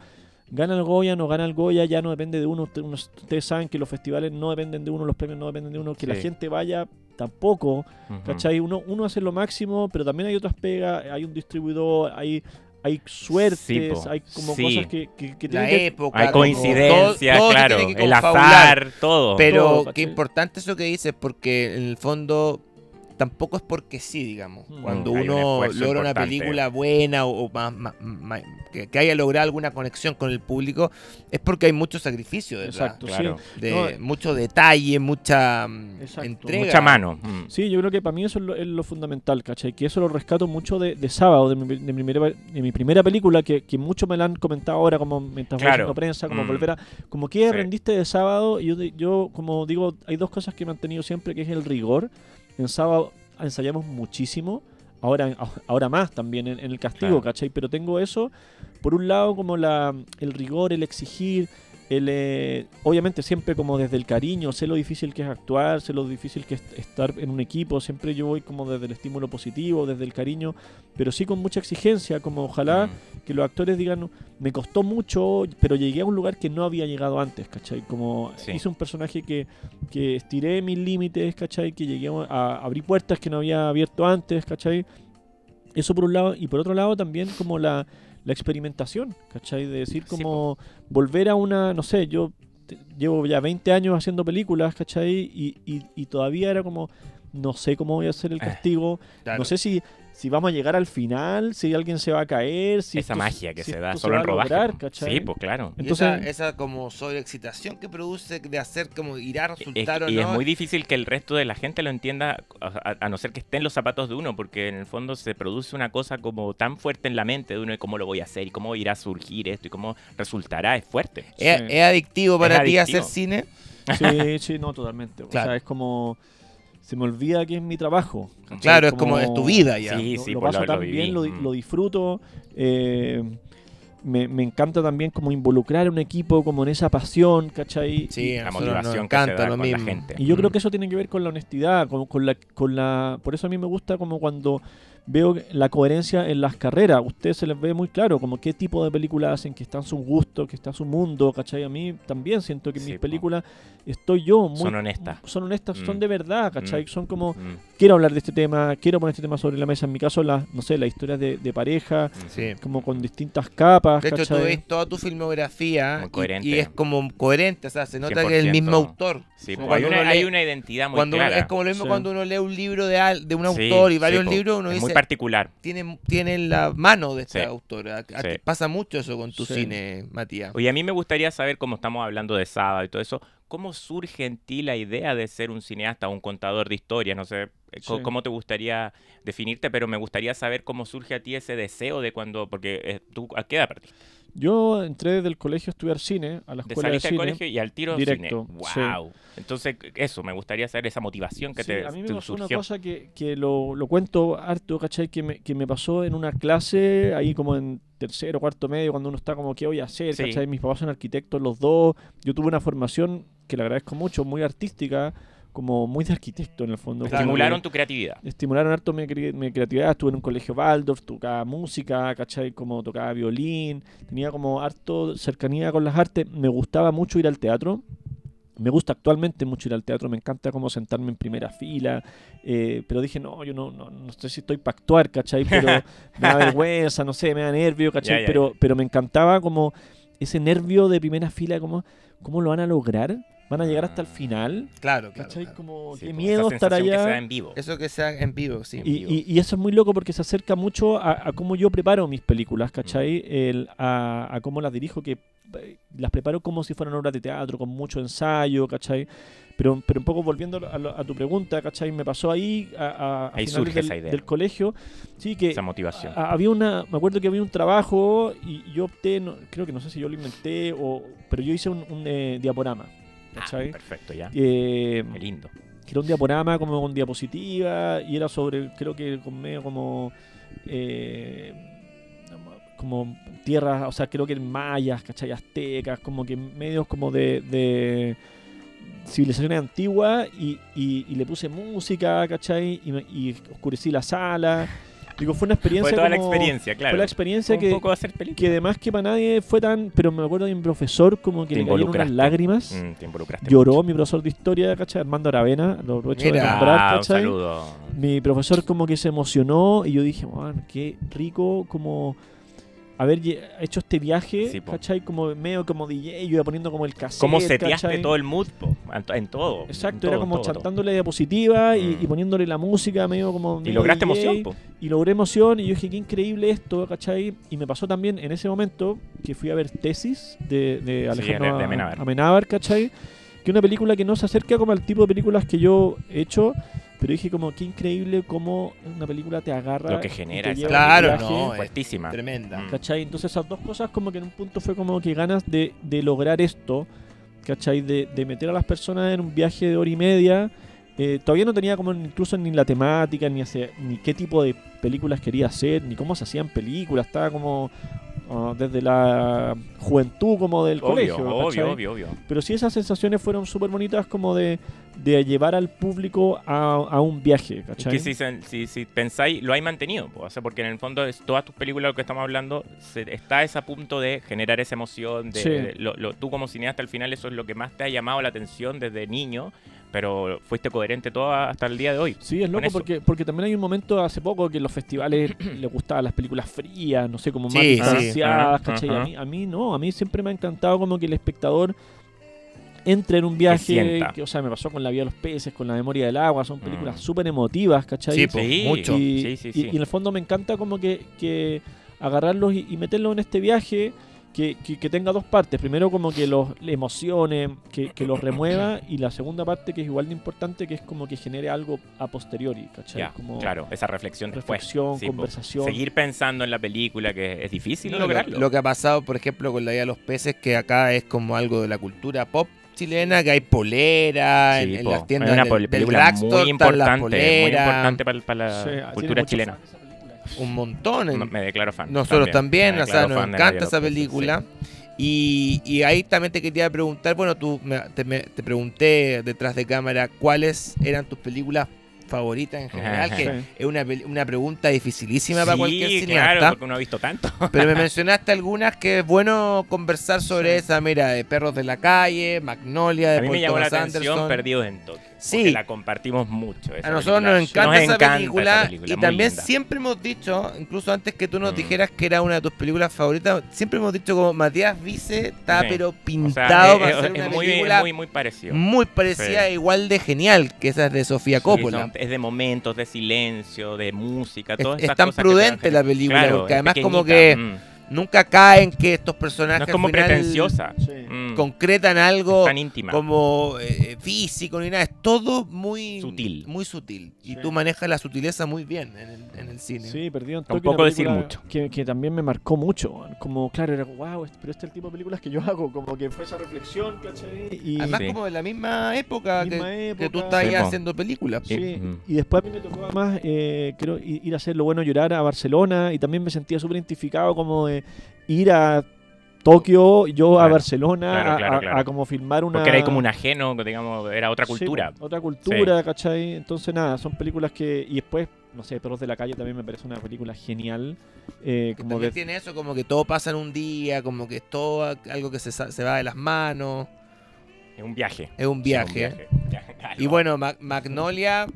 gana el Goya, no gana el Goya, ya no depende de uno. Ustedes saben que los festivales no dependen de uno, los premios no dependen de uno, que la gente vaya tampoco, Ujú. ¿cachai? Uno, uno hace lo máximo, pero también hay otras pegas, hay un distribuidor, hay, hay suertes, Sí, hay como Sí. cosas que, que, que la tienen que... época. Hay como- coincidencias, todo- todo se claro, el azar, todo. Pero Todo, qué importante eso que dices, porque en el fondo tampoco es porque sí, digamos. Mm. Cuando uno logra una película buena o, o más- más- más- que, que haya logrado alguna conexión con el público, es porque hay mucho sacrificio detrás. Exacto, claro. sí. De No, mucho detalle, mucha mm, Exacto. entrega. Mucha mano. Mm. Sí, yo creo que para mí eso es lo, es lo fundamental, ¿cachai? Que eso lo rescato mucho de, de Sábado, de mi, de mi primera, de mi primera película, que, que muchos me la han comentado ahora, como mientras voy Claro. haciendo prensa, como Mm. volver a... Como que Sí. rendiste de Sábado, y yo, yo, como digo, hay dos cosas que he mantenido siempre, que es el rigor. En Sábado ensayamos muchísimo, ahora, ahora más también en, en el castigo, Claro. ¿cachai? Pero tengo eso, por un lado, como la, el rigor, el exigir... Eh, obviamente siempre como desde el cariño, sé lo difícil que es actuar, sé lo difícil que es estar en un equipo, siempre yo voy como desde el estímulo positivo, desde el cariño, pero sí con mucha exigencia, como ojalá Mm. que los actores digan, "No, me costó mucho, pero llegué a un lugar que no había llegado antes, ¿cachai? Como Sí. hice un personaje que, que estiré mis límites, ¿cachai? Que llegué a, a abrir puertas que no había abierto antes, ¿cachai? Eso por un lado, y por otro lado también como la, la experimentación, ¿cachai? De decir Sí, como volver a una, no sé, yo te- llevo ya 20 años haciendo películas, ¿cachai? Y, y, y todavía era como, no sé cómo voy a hacer el Eh, castigo, Claro. no sé si, si vamos a llegar al final, si alguien se va a caer, si Esa esto- magia que si se da solo va en rodaje. lograr. Sí, pues claro. Y Entonces, esa, esa como sobreexcitación que produce de hacer como irá a Es- resultar o y no. es muy difícil que el resto de la gente lo entienda, a, no ser que esté en los zapatos de uno, porque en el fondo se produce una cosa como tan fuerte en la mente de uno de cómo lo voy a hacer y cómo irá a surgir esto y cómo resultará, es fuerte. ¿Es, Sí. es adictivo para ti adictivo. hacer cine? sí, sí, no, totalmente. O sea, es como, se me olvida que es mi trabajo. ¿cachai? Claro, es como es tu vida ya. Sí, lo, sí, lo pues paso lo- lo tan viví, bien, lo, di- mm. lo disfruto. eh, me, me encanta también como involucrar a un equipo como en esa pasión, ¿cachai? Sí, Y- La nos motivación que se encanta da lo con la gente. Y yo creo Mm. que eso tiene que ver con la honestidad, con, con la, con la... Por eso a mí me gusta como cuando veo la coherencia en las carreras. A ustedes se les ve muy claro como qué tipo de películas hacen, que está en su gusto, que está en su mundo, ¿cachai? A mí también siento que en Sí, mis po. películas estoy yo muy... Son honestas. Son honestas, son Mm. de verdad, ¿cachai? Mm. Son como... Mm. quiero hablar de este tema, quiero poner este tema sobre la mesa. En mi caso, la, no sé, la historia de, de pareja, Sí. como con distintas capas. De hecho, tú ves toda tu filmografía y- y, es como coherente, o sea, se nota que es el 100%. mismo autor. Sí, pues, hay, una, uno hay lee- una identidad muy cuando uno- clara. es como lo mismo Sí. cuando uno lee un libro de, al- de un Sí, autor y varios libros, uno dice, muy particular. tiene, tiene la mano de este Sí. autor. A- a- Sí. te pasa mucho eso con tu Sí. cine, Matías. Oye, a mí me gustaría saber, como estamos hablando de sábado y todo eso, ¿cómo surge en ti la idea de ser un cineasta, un contador de historias? No sé eh, Sí. cómo te gustaría definirte, pero me gustaría saber cómo surge a ti ese deseo de cuando, porque eh, tú, ¿a qué edad partiste? Yo entré desde el colegio a estudiar cine, a la escuela de saliste del cine. colegio y al tiro directo, cine. sí. ¡Wow! Entonces, eso, me gustaría saber esa motivación que Sí, te, a mí me te pasó una cosa que, que lo, lo cuento harto, ¿cachai? Que me, que me pasó en una clase, ahí como en tercero, cuarto medio, cuando uno está como, ¿qué voy a hacer? Sí. ¿cachai? Mis papás son arquitectos los dos. Yo tuve una formación, que le agradezco mucho, muy artística, como muy de arquitecto en el fondo. Estimularon tu creatividad. Estimularon harto mi, cre- mi creatividad. Estuve en un colegio Waldorf, tocaba música, ¿cachai? Como tocaba violín. Tenía como harto cercanía con las artes. Me gustaba mucho ir al teatro. Me gusta actualmente mucho ir al teatro, me encanta como sentarme en primera fila, eh, pero dije, no, yo no, no, no sé si estoy para actuar, ¿cachai? Pero me da vergüenza, no sé, me da nervio, ¿cachai? Ya, ya, pero, pero me encantaba como ese nervio de primera fila, como, ¿cómo lo van a lograr? ¿Van a llegar hasta el final? Claro, claro. ¿Cachai? claro. Como, Sí, qué pues, miedo estar que allá. se da en vivo. Eso que sea en vivo, sí. En Y, vivo. y- y eso es muy loco porque se acerca mucho a, a cómo yo preparo mis películas, ¿cachai? El- a, a cómo las dirijo, que eh, las preparo como si fueran obras de teatro, con mucho ensayo, ¿cachai? Pero, pero un poco volviendo a, a tu pregunta, ¿cachai? Me pasó ahí a, a- a Ahí surge del, esa idea. del colegio, sí, que Esa motivación. a- había una, me acuerdo que había un trabajo y yo opté, no- creo que no sé si yo lo inventé, o, pero yo hice un, un, eh, diaporama, Ah, perfecto, ya. Eh, Qué lindo. que era un diaporama como con diapositiva y era sobre, creo que con medio como eh, como tierras, o sea, creo que en mayas, ¿cachai? Aztecas, como que medios como de, de civilizaciones antiguas y, y- y le puse música, ¿cachai? Y, y oscurecí la sala. Digo, fue una experiencia Fue toda la como- experiencia, claro. Fue la experiencia un que, poco hacer película. que además que para nadie fue tan... Pero me acuerdo de mi profesor como que Te le cayeron unas lágrimas. Mm, te involucraste Lloró mucho. mi profesor de historia, ¿cachai? Armando Aravena, lo aprovecho de nombrar, Ah, un ¿cachai? saludo. Mi profesor como que se emocionó y yo dije, man, qué rico como haber hecho este viaje, Sí. ¿cachai? Como medio como DJ, yo iba poniendo como el cassette, ¿Cómo seteaste ¿cachai? todo el mood? po? En, to- en todo. en Exacto, todo, era como todo, todo. chantándole diapositiva y, Mm. y poniéndole la música medio como... Y lograste DJ, emoción, po. Y logré emoción y yo dije, qué increíble esto, ¿cachai? Y me pasó también en ese momento que fui a ver Tesis de, de Alejandro de Amenábar. Amenábar, ¿cachai? Que una película que no se acerca como al tipo de películas que yo he hecho, pero dije como, qué increíble cómo una película te agarra. Lo que genera esa Claro, no, es Fuertísima. Tremenda. Mm. ¿Cachai? Entonces esas dos cosas como que en un punto fue como que ganas de, de lograr esto, ¿cachai? De, de meter a las personas en un viaje de hora y media. Eh, todavía no tenía como incluso ni la temática, ni, hacia- ni qué tipo de películas quería hacer, ni cómo se hacían películas. Estaba como desde la juventud como del Obvio, colegio. obvio, obvio, obvio. Pero sí esas sensaciones fueron súper bonitas como de, de llevar al público a, a un viaje, Es ¿cachai? que si, si, si pensáis, lo hay mantenido, o sea, porque en el fondo es todas tus películas, lo que estamos hablando, se- está a ese punto de generar esa emoción, de, Sí. de- lo- lo- tú como cineasta al final eso es lo que más te ha llamado la atención desde niño, pero fuiste coherente todo hasta el día de hoy. Sí, es loco porque, porque también hay un momento hace poco que los festivales les gustaban las películas frías, no sé, como más Sí, distanciadas, ¿cachai? ajá. A, mí, a mí no, a mí siempre me ha encantado como que el espectador entre en un viaje, que, o sea, me pasó con La Vía de los Peces, con La Memoria del Agua, son películas Mm. súper emotivas, ¿cachai? Sí, po, Sí, mucho. y, Sí, sí, y- sí. y en el fondo me encanta como que, que agarrarlos y, y meterlos en este viaje que, que- que tenga dos partes. Primero como que los emocione, que, que los remueva y la segunda parte que es igual de importante que es como que genere algo a posteriori, ¿cachai? Como claro, esa reflexión después. reflexión, conversación. Seguir pensando en la película, que es difícil No, lograrlo. lo que ha pasado, por ejemplo, con la vida de los peces, que acá es como algo de la cultura pop chilena, que hay polera, Sí, en, las tiendas es una del, película muy importante, muy importante para, para la Sí, cultura chilena. Un montón. en- Me- declaro fan. Nosotros también, o sea, nos encanta esa película. Y, y ahí también te quería preguntar, bueno, tú me- te, me- te pregunté detrás de cámara cuáles eran tus películas favoritas en general, que Sí. es una, pel- una pregunta dificilísima para Sí, cualquier claro, cineasta. porque uno ha visto tanto. Pero me mencionaste algunas que es bueno conversar sobre Sí. esa, mira, de Perros de la Calle, Magnolia, de A mí Paul me llamó la Thomas atención Anderson. Perdidos en Tokio. Porque Sí. la compartimos mucho. esa A nosotros película. nos encanta, esa, encanta película, película, y también linda. siempre hemos dicho, incluso antes que tú nos Mm. dijeras que era una de tus películas favoritas, siempre hemos dicho como Matías Vice está Sí. pero O sea, pintado es- para es, hacer es una muy, película muy, muy parecido. muy parecida, Sí. igual de genial que esa es de Sofía Coppola. son- es de momentos, de silencio, de música, Es, todas es esas tan cosas prudente la película, Claro, porque es además como que mm. Nunca caen que estos personajes no es como al final pretenciosa. Sí. mm, concretan algo tan íntima. como eh, físico ni nada, es todo muy Sutil. muy sutil. Y Sí. tú manejas la sutileza muy bien en el, en el cine. Sí, perdido Tokio, una decir mucho. Que, que también me marcó mucho. Como, claro, era wow, pero este es el tipo de películas que yo hago. Como que fue esa reflexión, ¿cachai? Y, Además Sí. como de la misma época, Misma que, que tú estás ahí haciendo películas. Sí, Mm. y después a mí me tocó además, eh, creo, ir a hacer lo bueno llorar a Barcelona y también me sentía súper identificado como de ir a Tokio, yo a Claro, Barcelona, claro, a- claro, a, claro. a como filmar una... Porque era ahí como un ajeno, digamos, era otra Sí, cultura. po, otra cultura, ¿cachai? Entonces nada, son películas que... Y después, no sé, Perros de la Calle también me parece una película genial. eh, Que como también de, tiene eso, como que todo pasa en un día, como que es todo algo que se, se va de las manos, Es un viaje. es un Sí, viaje. un viaje. Y bueno, Ma- Magnolia,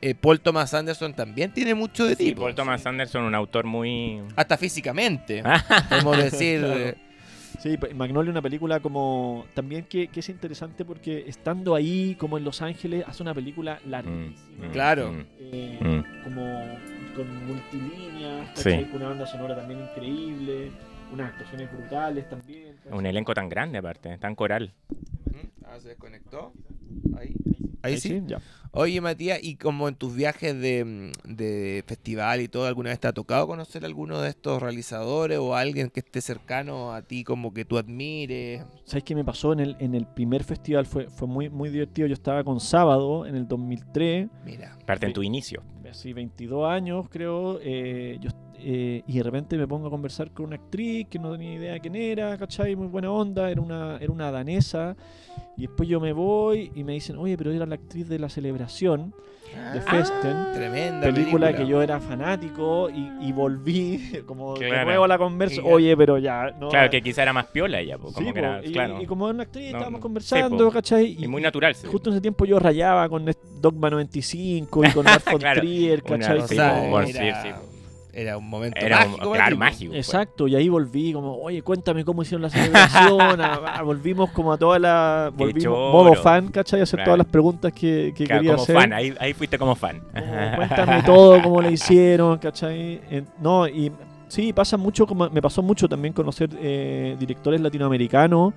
eh, Paul Thomas Anderson también tiene mucho de Sí, tipo. Paul Thomas Anderson, un autor muy... Hasta físicamente, podemos decir. Claro. Sí, pa- Magnolia una película como... También que, que es interesante porque estando ahí, como en Los Ángeles, hace una película larguísima. mm, Claro. mm, eh, mm. como con multilíneas, con una banda sonora también increíble, unas actuaciones brutales también. Un elenco tan grande aparte, tan coral. Ah, se desconectó. Ahí. Ahí sí. ya. Oye, Matías, y como en tus viajes de, mm, de festival y todo, ¿alguna vez te ha tocado conocer a alguno de estos realizadores o a alguien que esté cercano a ti, como que tú admires? ¿Sabes qué me pasó en el, en el primer festival? Fue, fue muy, muy divertido. Yo estaba con Sábado en el 2003, Mira. Parte en tu inicio. Así 22 años creo, eh, yo, eh, y de repente me pongo a conversar con una actriz que no tenía idea de quién era, ¿cachai? Muy buena onda, era una, era una danesa. Y después yo me voy y me dicen, oye, pero era la actriz de la celebración de Festen. Tremenda película, que yo era fanático y, y volví como de nuevo a la conversa. Oye, pero ya. No, Claro, que quizá era más piola ella, Sí, como que po, era, y, claro. y como una actriz No, estábamos conversando, Sí. ¿cachai? Y muy natural. sí. Justo en ese tiempo yo rayaba con Dogma 95 y con von Claro, Trier, una- ¿cachai? Sí, po, era, Trier, sí, era un momento Era mágico. claro, mágico. fue. Exacto, y ahí volví como, oye, cuéntame cómo hicieron la celebración. a- a- volvimos como a toda la. Volvimos modo fan, ¿cachai? A hacer Claro. todas las preguntas que, que Claro, quería como hacer. fan, ahí, ahí fuiste como fan. Como, cuéntame todo, cómo le hicieron, ¿cachai? Eh, no, y sí, pasa mucho, como me pasó mucho también conocer eh, directores latinoamericanos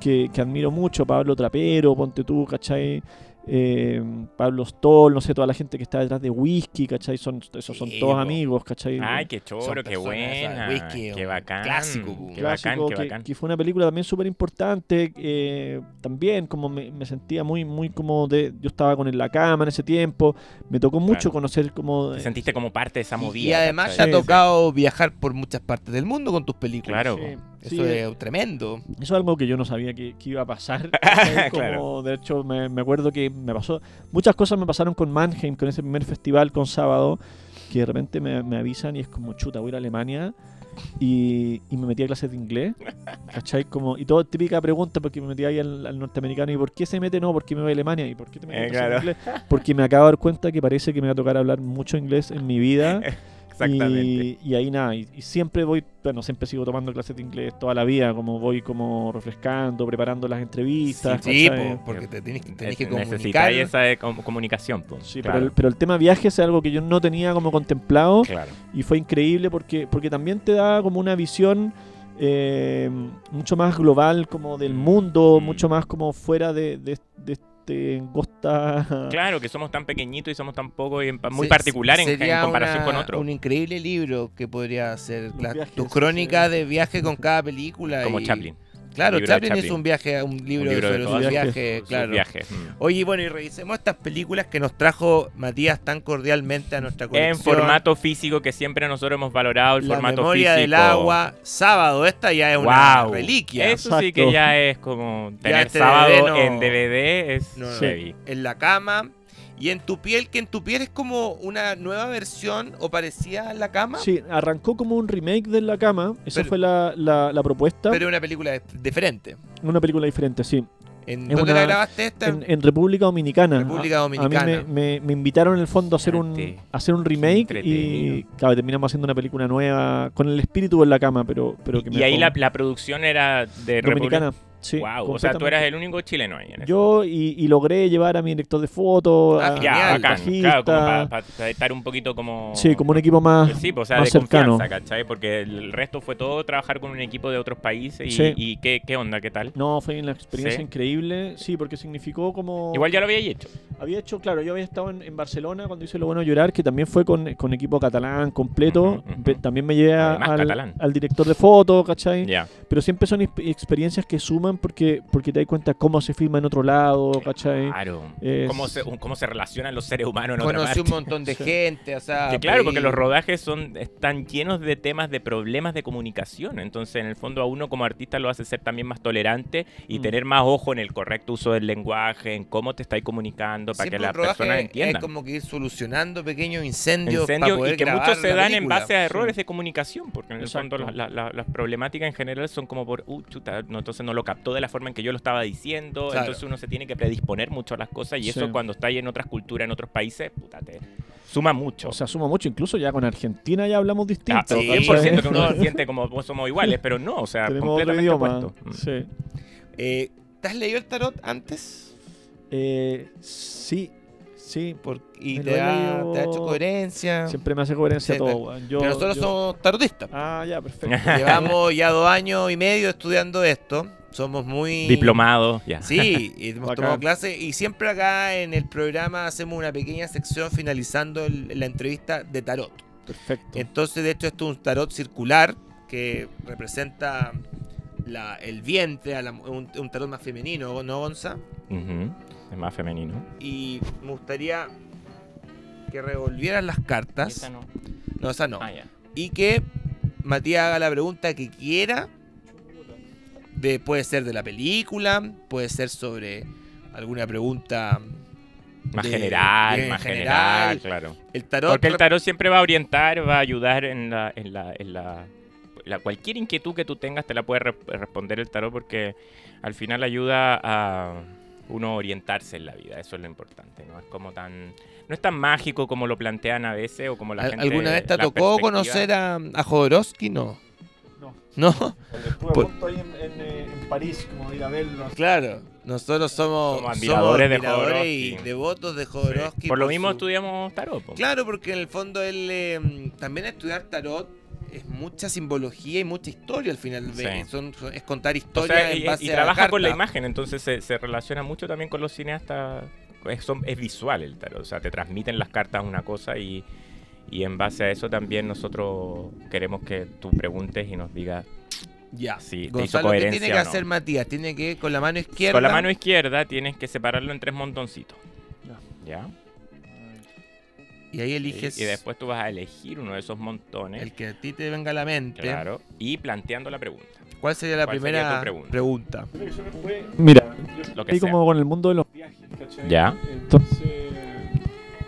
que, que admiro mucho, Pablo Trapero, ponte tú, ¿cachai? Eh, Pablo Stoll, no sé, toda la gente que está detrás de Whisky, ¿cachai? Son, esos son Sí, todos po. amigos, ¿cachai? Ay, qué choro, qué buena. whisky, qué bacán. clásico. Qué clásico, bacán, qué que, bacán. que fue una película también súper importante. eh, también, como me, me sentía muy, muy como de. Yo estaba con en la cama en ese tiempo. Me tocó mucho Claro. conocer como. Te sentiste como parte de esa movida. Y, además te ¿cachai? ha tocado viajar por muchas partes del mundo con tus películas. Claro. Sí, Eso sí, es tremendo. Eso es algo que yo no sabía que, que iba a pasar. Como, Claro. De hecho, me, me acuerdo que me pasó. Muchas cosas me pasaron con Mannheim, con ese primer festival con sábado, que de repente me, me avisan y es como, chuta, voy a ir a Alemania. Y, y me metí a clases de inglés, ¿cachai? Como, y todo típica pregunta, porque me metí ahí al, al norteamericano, ¿y por qué se mete? No, ¿por qué me voy a Alemania? ¿Y por qué te metes Eh, a clases de claro. inglés? Porque me acabo de dar cuenta que parece que me va a tocar hablar mucho inglés en mi vida. Exactamente. Y, y ahí nada, y, y siempre voy, bueno, siempre sigo tomando clases de inglés toda la vida, como voy como refrescando, preparando las entrevistas. Sí, po, porque te tenés, tenés Es- que comunicar. Esa eh, com- comunicación. po. Sí, claro. pero, el, pero el tema viajes es algo que yo no tenía como contemplado Claro. y fue increíble porque, porque también te da como una visión eh, mucho más global como del mundo, Mm. mucho más como fuera de, de, de Claro, que somos tan pequeñitos y somos tan poco y muy Se- particular en, comparación una- con otros. Un increíble libro que podría ser la- viajes, tu crónica sí. de viaje con cada película. Como y- Chaplin. Claro, libro Chaplin, Chaplin. hizo un viaje, un libro, libro sobre sus sus- viajes, Sus claro. mm. Oye, bueno, y revisemos estas películas que nos trajo Matías tan cordialmente a nuestra En colección. formato físico que siempre nosotros hemos valorado el La formato memoria físico. del agua, sábado, esta ya es una Wow. reliquia. Eso sí que ya es como tener este sábado DVD no- en DVD es No, no. heavy. En la cama y en tu piel, que en tu piel es como una nueva versión o parecía a la cama, Sí, arrancó como un remake de La Cama, esa Pero- fue la, la, la propuesta. pero una película dif- diferente. Una película diferente, sí. ¿En Es dónde una- la grabaste esta? En, en República Dominicana. República A- Dominicana. A mí me, me- me invitaron en el fondo a hacer un, a hacer un remake y claro, terminamos haciendo una película nueva con el espíritu en la cama, pero, pero que y me ahí la, la producción era de Dominicana. República- Sí, wow, o sea, tú eras el único chileno ahí en eso. Yo y, y logré llevar a mi director de foto, Ah, a. Ya, al bacán. Claro, como para estar un poquito como... Sí, como un equipo más, Sí, pues, o sea, más de cercano. confianza, ¿cachai? Porque el resto fue todo trabajar con un equipo de otros países y, Sí. y ¿qué, qué onda, qué tal. No, fue una experiencia ¿Sí? increíble, sí, porque significó como... Igual ya lo había hecho. Había hecho, claro, yo había estado en, en Barcelona cuando hice Lo Bueno Llorar, que también fue con, con equipo catalán completo. Ujú, ujú. Ve- También me llevé a- al, al director de foto, ¿cachai? Ya. Pero siempre son exp- experiencias que suman porque, porque te das cuenta cómo se filma en otro lado, ¿cachai? Claro. Es- Cómo, se, cómo se relacionan los seres humanos en otra Conocí un parte. montón de gente, o sea... Que claro, porque los rodajes son están llenos de temas de problemas de comunicación. Entonces, en el fondo, a uno como artista lo hace ser también más tolerante y Mm. tener más ojo en el correcto uso del lenguaje, en cómo te estáis comunicando, para Siempre que las un rodaje personas Es entiendan. como que ir solucionando pequeños incendios, Incendios para poder y que muchos se dan en base a errores de comunicación, porque en el Exacto. fondo la- la- las problemáticas en general son como por, uh, chuta, no, entonces no lo captó de la forma en que yo lo estaba diciendo, Claro. entonces uno se tiene que predisponer mucho a las cosas y eso cuando está ahí en otras culturas, en otros países, puta, te suma mucho. O sea, suma mucho, incluso ya con Argentina ya hablamos Ah, distinto. sí, 100% que uno siente como somos iguales, pero no, o sea, Tenemos otro completamente idioma. opuesto. Mm. Sí. Eh, ¿Te has leído el tarot antes? Eh, sí, sí. Por- ¿Y te ha, te ha hecho coherencia? Siempre me hace coherencia Sí, todo. Yo, que nosotros yo- somos tarotistas. Ah, ya, perfecto. Llevamos ya dos años y medio estudiando esto. Somos muy... Diplomado, ya. Sí, hemos Bacán. tomado clases y siempre acá en el programa hacemos una pequeña sección finalizando el- la entrevista de tarot. Perfecto. Entonces, de hecho, esto es un tarot circular que representa la- el vientre, a la- un, un tarot más femenino, ¿no, Gonza? Es más femenino. Y me gustaría que revolvieran las cartas. Esa no. No, esa no. Ah, ya. Y que Matías haga la pregunta que quiera. De, puede ser de la película, puede ser sobre alguna pregunta Más de- general, de más general. general, claro. El tarot. Porque el tarot siempre va a orientar, va a ayudar en la, en la, en la, la- cualquier inquietud que tú tengas te la puede re- responder el tarot porque al final ayuda a uno orientarse en la vida, eso es lo importante, no es como tan no es tan mágico como lo plantean a veces o como la ¿Al- gente ¿Alguna vez te tocó conocer a, a Jodorowsky? No. No. ¿No? Estuve Por- junto ahí en, en, eh, en París, como ir a verlo. Claro. Nosotros somos, Somos admiradores de admiradores y Jodorowsky. devotos de Sí. Jodorowsky. Por lo mismo su- estudiamos tarot. Claro, porque en el fondo él eh, también estudiar tarot es mucha simbología y mucha historia al final. Sí. ve- son- son- es contar O historia sea, en y, base y a trabaja con la carta. imagen, entonces se, se relaciona mucho también con los cineastas. Es, son- es visual el tarot, o sea, te transmiten las cartas una cosa y, y en base a eso también nosotros queremos que tú preguntes y nos digas Ya. si te hizo Gonzalo, ¿qué tiene que no. hacer Matías? Tiene que con la mano izquierda. Con la mano izquierda tienes que separarlo en tres montoncitos. ¿Ya? y ahí eliges y después tú vas a elegir uno de esos montones. el que a ti te venga a la mente. Claro. Y planteando la pregunta. ¿Cuál sería la ¿Cuál sería primera pregunta? pregunta? Mira, Lo que estoy sea. como con el mundo de los viajes, ¿cachai? Ya. Entonces,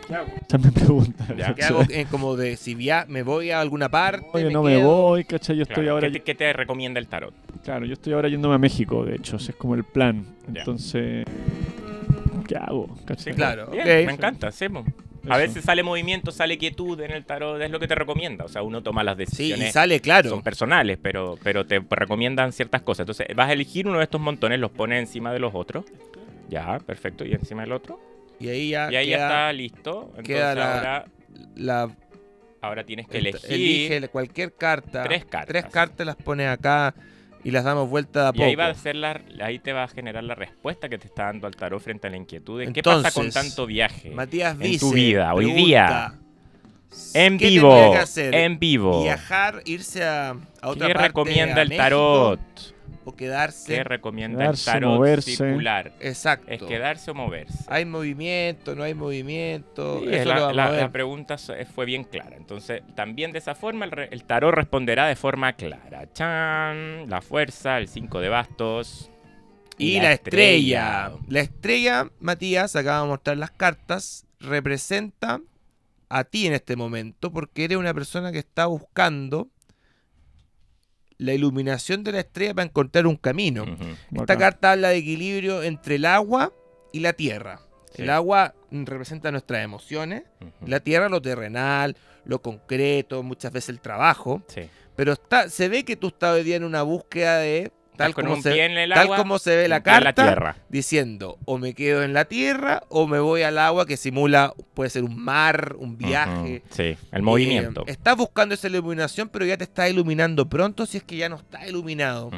¿qué hago? Esa es mi pregunta. Ya. ¿Qué hago? Eh, como de si via me voy a alguna parte. Oye, me no me quedo? voy, ¿cachai? Yo estoy Claro, ahora... ¿Qué, te, qué te recomienda el tarot? Claro, yo estoy ahora yéndome a México, de hecho, ese es como el plan. Ya. Entonces, ¿qué hago? ¿Cachai? claro. Bien. Me encanta, hacemos. A Eso. veces sale movimiento, sale quietud en el tarot, es lo que te recomienda. O sea, uno toma las Sí, y decisiones. sale claro. Son personales, pero, pero te recomiendan ciertas cosas. Entonces, vas a elegir uno de estos montones, los pones encima de los otros. Ya, perfecto. Y encima del otro. Y ahí ya, Y ahí ya está listo. Entonces, queda la- ahora, la ahora tienes que el- elegir. elige cualquier carta. tres cartas. Tres cartas las pones acá y las damos vuelta de a Y poco. ahí, va a ser la, ahí te va a generar la respuesta que te está dando al tarot frente a la inquietud. de ¿Qué pasa con Entonces, tanto viaje? Matías en dice, tu vida, hoy día, En ¿qué vivo, tendría que hacer? en vivo. Viajar, irse a, a otra ¿Qué parte, recomienda el México, tarot? O quedarse. ¿Qué recomienda Quedarse, el tarot moverse. circular? Exacto. Es quedarse o moverse. Hay movimiento, no hay movimiento. Sí, eso la, lo vamos la- a ver. la pregunta so- fue bien clara. Entonces, también de esa forma el, re- el tarot responderá de forma clara. Chan, la fuerza, el 5 de bastos. Y la, estrella. La estrella, Matías, acaba de mostrar las cartas, representa a ti en este momento porque eres una persona que está buscando la iluminación de la estrella para encontrar un camino. Esta carta habla de equilibrio entre el agua y la tierra. Sí. El agua mm, representa nuestras emociones, la tierra lo terrenal, lo concreto, muchas veces el trabajo. Sí. Pero está, se ve que tú estás hoy día en una búsqueda de tal, con como un se, pie en el tal agua, como se ve la carta, tierra. diciendo o me quedo en la tierra o me voy al agua que simula, puede ser un mar, un viaje. Sí, el movimiento. Eh, estás buscando esa iluminación, pero ya te está iluminando pronto si es que ya no está iluminado.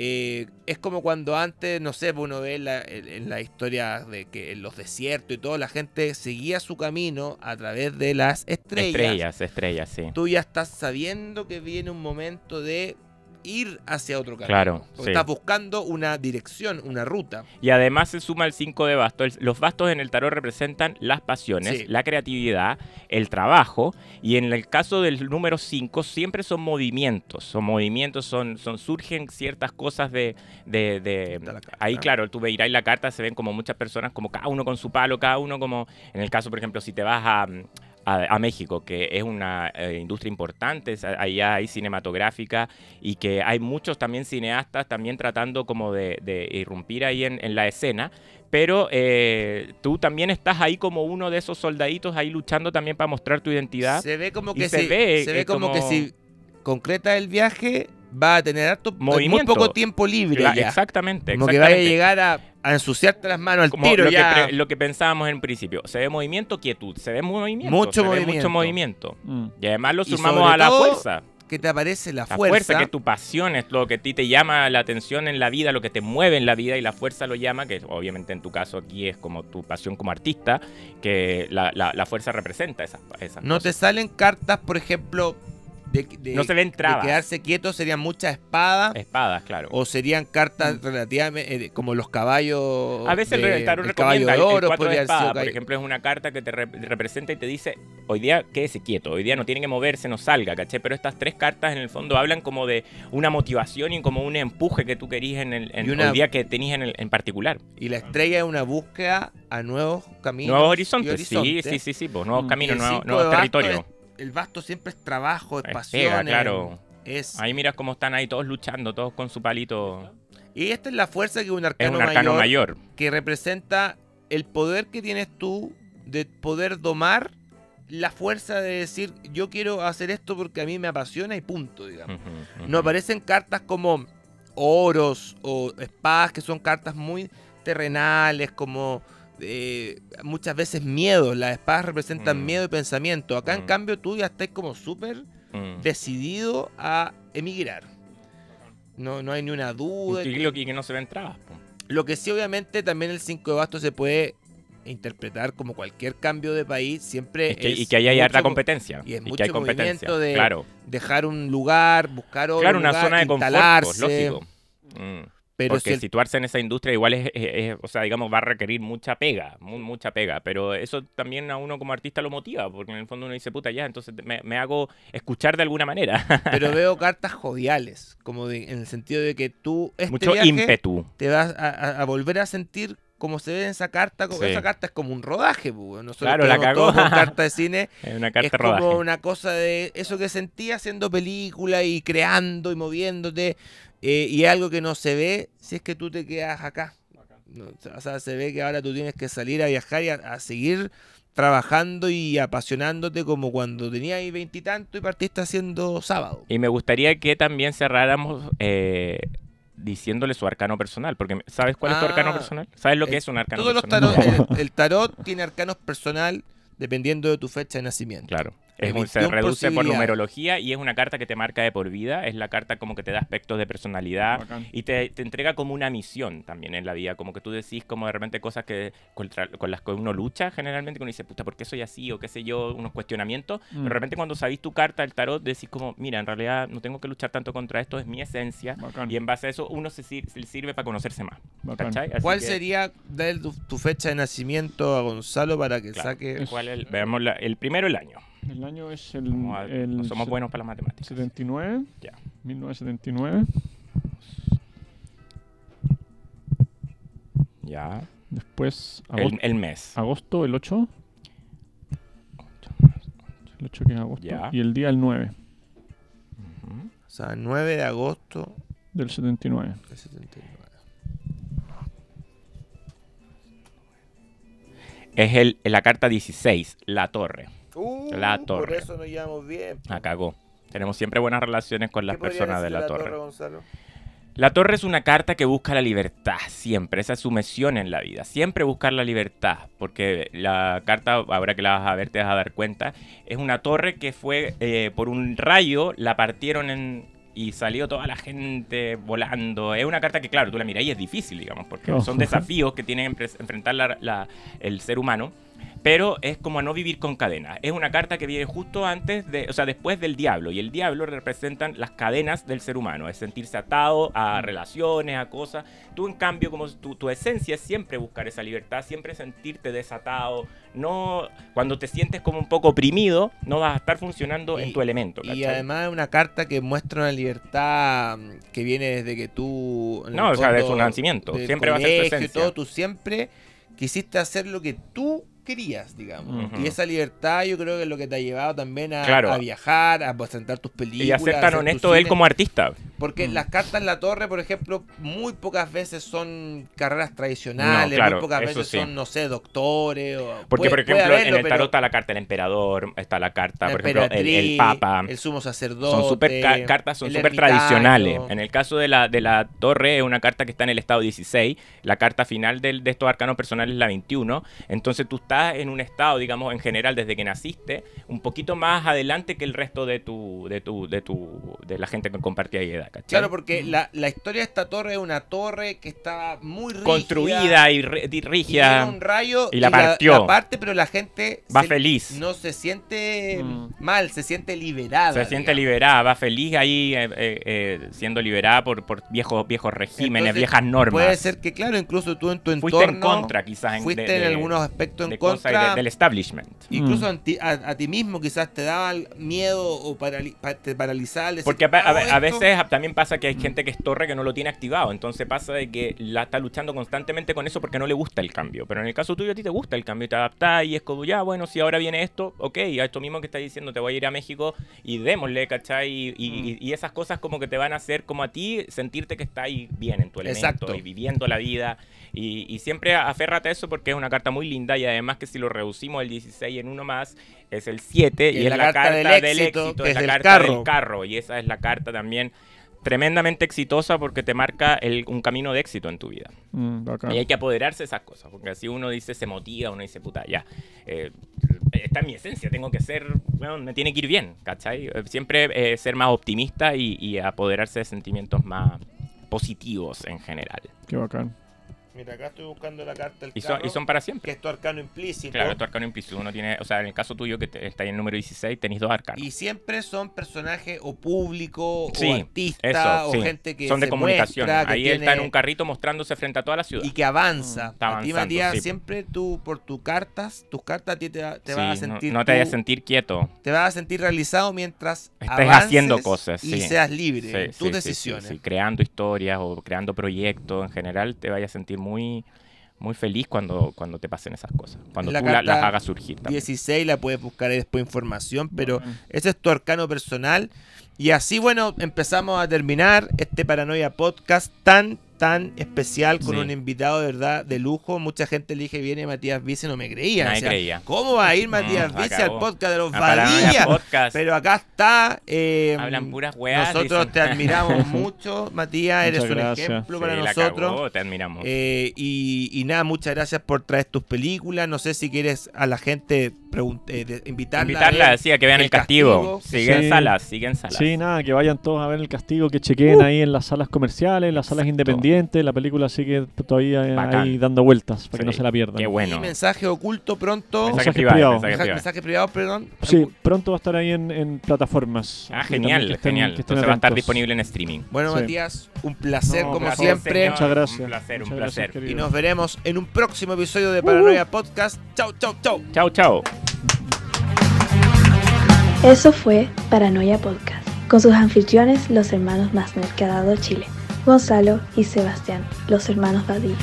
Eh, es como cuando antes, no sé, pues uno ve en la, en- en la historia de que en los desiertos y todo, la gente seguía su camino a través de las estrellas. Estrellas, estrellas, sí. Tú ya estás sabiendo que viene un momento de ir hacia otro camino. Claro, sí. Estás buscando una dirección, una ruta. Y además se suma el 5 de bastos. Los bastos en el tarot representan las pasiones, Sí. la creatividad, el trabajo. Y en el caso del número 5 siempre son movimientos. Son movimientos, son, son surgen ciertas cosas de... ahí claro, tú veirás la carta, se ven como muchas personas, como cada uno con su palo, cada uno como... En el caso, por ejemplo, si te vas a... a- a México, que es una eh, industria importante, allá hay cinematográfica y que hay muchos también cineastas también tratando como de, de irrumpir ahí en, en la escena, pero eh, tú también estás ahí como uno de esos soldaditos ahí luchando también para mostrar tu identidad. Se ve como que se si, ve, se ve eh, como, que si concreta el viaje, va a tener harto, muy poco tiempo libre La- ya. exactamente, Como que vaya a llegar a, a ensuciarte las manos al Como tiro lo, ya. que lo que pensábamos en principio. Se ve movimiento, quietud. Se ve movimiento. Mucho se ve movimiento. mucho movimiento. Mm. Y además lo sumamos a la todo, fuerza. que te aparece la, La fuerza. fuerza. que es tu pasión, es lo que a ti te llama la atención en la vida, lo que te mueve en la vida y la fuerza lo llama, que obviamente en tu caso aquí es como tu pasión como artista, que la, la- la fuerza representa esas, esas No te salen cartas, por ejemplo, de, de- No se ven de trabas. quedarse quieto, serían muchas espadas. Espadas, claro. O serían cartas relativamente eh, como los caballos. A veces de- el tarot el caballo de el- el oro, cuatro de espada, por ejemplo, es una carta que te re- representa y te dice, hoy día quédese quieto, hoy día no tiene que moverse, no salga, ¿caché? Pero estas tres cartas en el fondo hablan como de una motivación y como un empuje que tú querías en el, en Y una- el día que tenías en, el- en particular. Y la estrella es una búsqueda a nuevos caminos. nuevos y horizontes, sí, horizontes. sí, sí, sí, pues, nuevos Mm. Caminos, nuevos, territorios. Es- el basto siempre es trabajo, es Es pasión. pega, es- claro. es- Ahí miras cómo están ahí todos luchando, todos con su palito. Y esta es la fuerza que es un Es arcano, un arcano mayor, mayor. que representa el poder que tienes tú de poder domar la fuerza de decir yo quiero hacer esto porque a mí me apasiona y punto, digamos. No aparecen cartas como oros o espadas que son cartas muy terrenales, como eh, muchas veces miedo. Las espadas representan Mm. miedo y pensamiento. Acá en Mm. cambio tú ya estás como súper Mm. decidido a emigrar. No, no hay ni una duda. Y lo que que no se ven trabas. po. Lo que sí, obviamente, también el 5 de bastos se puede interpretar como cualquier cambio de país. Siempre Es que- es y que ahí hay harta competencia. y es que hay mucho competencia. movimiento de- Claro, dejar un lugar, buscar otro claro una lugar, zona de confort, lógico. Mm. Pero Porque si el- situarse en esa industria igual es, es- es- o sea, digamos, va a requerir mucha pega, mu- mucha pega, pero eso también a uno como artista lo motiva, porque en el fondo uno dice, puta, ya, entonces me, me hago escuchar de alguna manera. pero veo cartas joviales, como de- en el sentido de que tú este Mucho viaje ímpetu. te vas a, a- a volver a sentir como se ve en esa carta, como Sí. esa carta es como un rodaje, pues, nosotros Claro, la cagó. todo con carta de cine, Es una es carta como una cosa de eso que sentí haciendo película y creando y moviéndote, eh, y algo que no se ve si es que tú te quedas acá. No, o sea, se ve que ahora tú tienes que salir a viajar y a, a seguir trabajando y apasionándote como cuando tenías veintitantos y, partiste haciendo sábado. Y me gustaría que también cerráramos eh, diciéndole su arcano personal, porque ¿sabes cuál es tu Ah, arcano personal? ¿Sabes lo que el- es un arcano Todos los personal? tarot, el, el tarot tiene arcanos personal dependiendo de tu fecha de nacimiento. Claro. Es un- se 21 reduce por numerología y es una carta que te marca de por vida. Es la carta como que te da aspectos de personalidad Bacán. y te, te entrega como una misión también en la vida. Como que tú decís como de repente cosas que contra- con las que uno lucha generalmente. Que uno dice, puta, ¿por qué soy así? O qué sé yo, unos cuestionamientos. Mm. Pero de repente cuando sabís tu carta, el tarot, decís como, mira, en realidad no tengo que luchar tanto contra esto, es mi esencia. Bacán. Y en base a eso uno se, sir- se sirve para conocerse más. ¿Cuál que, sería dar tu, tu fecha de nacimiento a Gonzalo para que Claro. saque? ¿cuál es el- veamos la- el primero el año. El año es el, a- el no somos buenos para las matemáticas. 79. Ya. 1979. Ya. Después El, agosto, el mes. agosto, el 8. El 8 que es agosto. Ya. Y el día el 9. Ujú. sea, 9 de agosto Del 79. del 79. Es el, la carta 16, la torre. Uh, La Por torre. eso nos llevamos bien. La cagó. Tenemos siempre buenas relaciones con las ¿Qué podría personas de la torre. Gonzalo? La torre es una carta que busca la libertad, siempre. Esa es su misión en la vida. Siempre buscar la libertad. Porque la carta, ahora que la vas a ver, te vas a dar cuenta, es una torre que fue eh, por un rayo, la partieron en. Y salió toda la gente volando. Es una carta que, claro, tú la miras y es difícil, digamos, porque Oh. son desafíos que tiene que enfrentar la- la- el ser humano. Pero es como a no vivir con cadenas. Es una carta que viene justo antes de, o sea, después del diablo. Y el diablo representan las cadenas del ser humano. Es sentirse atado a relaciones, a cosas. Tú, en cambio, como tu, tu esencia es siempre buscar esa libertad, siempre sentirte desatado. No, cuando te sientes como un poco oprimido, no vas a estar funcionando Y- en tu elemento. Y además es una carta que muestra una libertad mm, que viene desde que tú... No, o sea, de su nacimiento. Siempre va a ser tu colegio y esencia. todo, tú siempre quisiste hacer lo que tú querías, digamos. Y esa libertad yo creo que es lo que te ha llevado también a, Claro. a viajar, a presentar tus películas. y a ser tan honesto él como artista. Porque Mm. las cartas en la torre, por ejemplo, muy pocas veces son carreras tradicionales, No, claro, muy pocas veces sí. son, no sé, doctores. O, Porque, puede- por ejemplo, haberlo, en el tarot está la carta del emperador, está la carta, la por ejemplo, el, papa. el sumo sacerdote. Son super ca- cartas, son súper tradicionales. En el caso de la, de la torre, es una carta que está en el estado 16. La carta final del- de estos arcanos personales es la 21. Entonces tú estás en un estado, digamos, en general, desde que naciste, un poquito más adelante que el resto de tu, de tu, de tu, de la gente que compartía edad, ¿cachai? Claro, porque la, la historia de esta torre es una torre que estaba muy rígida. Construida y, re- y y rígida. viene un rayo y la partió. La, parte, pero la gente Va se- feliz. no se siente Mm. mal, se siente liberada. Se siente digamos. liberada, va feliz ahí eh, eh, eh, siendo liberada por, por viejos, viejos regímenes, Entonces, viejas normas. Puede ser que, claro, incluso tú en tu entorno. Fuiste en contra, quizás. En, Fuiste de- en algunos aspectos en de cosas y contra. de- del establishment. Incluso Mm. a, a ti mismo quizás te daba miedo o parali- pa- te paralizaba. Porque a, a- "Hago a esto". veces también pasa que hay gente que es torre que no lo tiene activado. Entonces pasa de que la está luchando constantemente con eso porque no le gusta el cambio. Pero en el caso tuyo a ti te gusta el cambio y te adaptás y es como, ya, bueno, si ahora viene esto, ok, a esto mismo que estás diciendo, te voy a ir a México y démosle, ¿cachai? Y, y esas cosas como que te van a hacer como a ti sentirte que estás ahí bien en tu elemento Exacto. y viviendo la vida. Y, y siempre aférrate a eso porque es una carta muy linda y además que si lo reducimos el 16 en uno más es el 7 y es la, carta, del éxito, que es es la del carta carro. del carro y esa es la carta también tremendamente exitosa porque te marca el- un camino de éxito en tu vida. Mm. Y hay que apoderarse de esas cosas, porque así uno dice, se motiva, uno dice, puta, ya, eh, está en mi esencia, tengo que ser, bueno, me tiene que ir bien, ¿cachai? Eh, Siempre eh, ser más optimista y, y apoderarse de sentimientos más positivos en general. Qué bacán. Mira, acá estoy buscando la carta del Y son, carro, y son para que siempre. es tu arcano implícito. Claro, tu arcano implícito, uno tiene, o sea, en el caso tuyo que te- está ahí en el número 16, tenéis dos arcanos. Y siempre son personajes o público Sí, o artistas Eso, o sí. gente que son de se comunicación. muestra, que Ahí él está en tiene- un carrito mostrándose frente a toda la ciudad. y que avanza. Mm, está a ti, Matías, sí. siempre tú, por tus cartas, tus cartas a ti te, te vas a no- sentir no, te vayas a tú- sentir quieto. te vas a sentir realizado mientras Estés haciendo cosas, y seas libre en tus decisiones. Creando historias o creando proyectos en general, te vayas a sentir muy, muy feliz cuando, cuando te pasen esas cosas. Cuando La tú la- las hagas surgir. también. 16 la puedes buscar ahí después información, pero Bacán. ese es tu arcano personal. Y así, bueno, empezamos a terminar este Paranoia Podcast tan, tan especial con Sí. un invitado de verdad de lujo. Mucha gente le dije, viene Matías Vice, no me creía. Nadie Decía, creía. ¿Cómo va a ir Matías Mm, Vice acabó. al podcast de los A Paranoia Badilla? Podcast. Pero acá está. eh, Hablan puras weas. Nosotros dicen. te admiramos mucho, Matías. Eres un ejemplo para Sí, nosotros. te admiramos. Eh, y, y nada, muchas gracias por traer tus películas. No sé si quieres a la gente eh, de- invitarla. a Invitarla, ver sí, a que vean el, El castigo. Castigo. Sigue en Sí. salas, sigue en salas. Sí, nada, que vayan todos a ver el castigo, que chequeen ahí en las salas comerciales, en las salas independientes. La película sigue todavía eh, Bacán. ahí dando vueltas para que Sí, no se la pierdan. Qué bueno. Y mensaje oculto pronto. Mensaje Mensaje privado. privado. mensaje Mensaje, privado. mensaje privado, perdón. Sí, pronto va a estar ahí en, en plataformas. Ah, que genial, que estén- genial. que Entonces va a estar atentos. disponible en streaming. Bueno, Sí. Matías, un placer No, como gracias, siempre. señor. Muchas gracias. Un placer, un Muchas gracias, placer. Y querido. nos veremos en un próximo episodio de Paranoia Podcast. Chau, chau, chau. Chao, chao. Eso fue Paranoia Podcast, con sus anfitriones, los hermanos Masner que ha dado Chile, Gonzalo y Sebastián, los hermanos Badilla.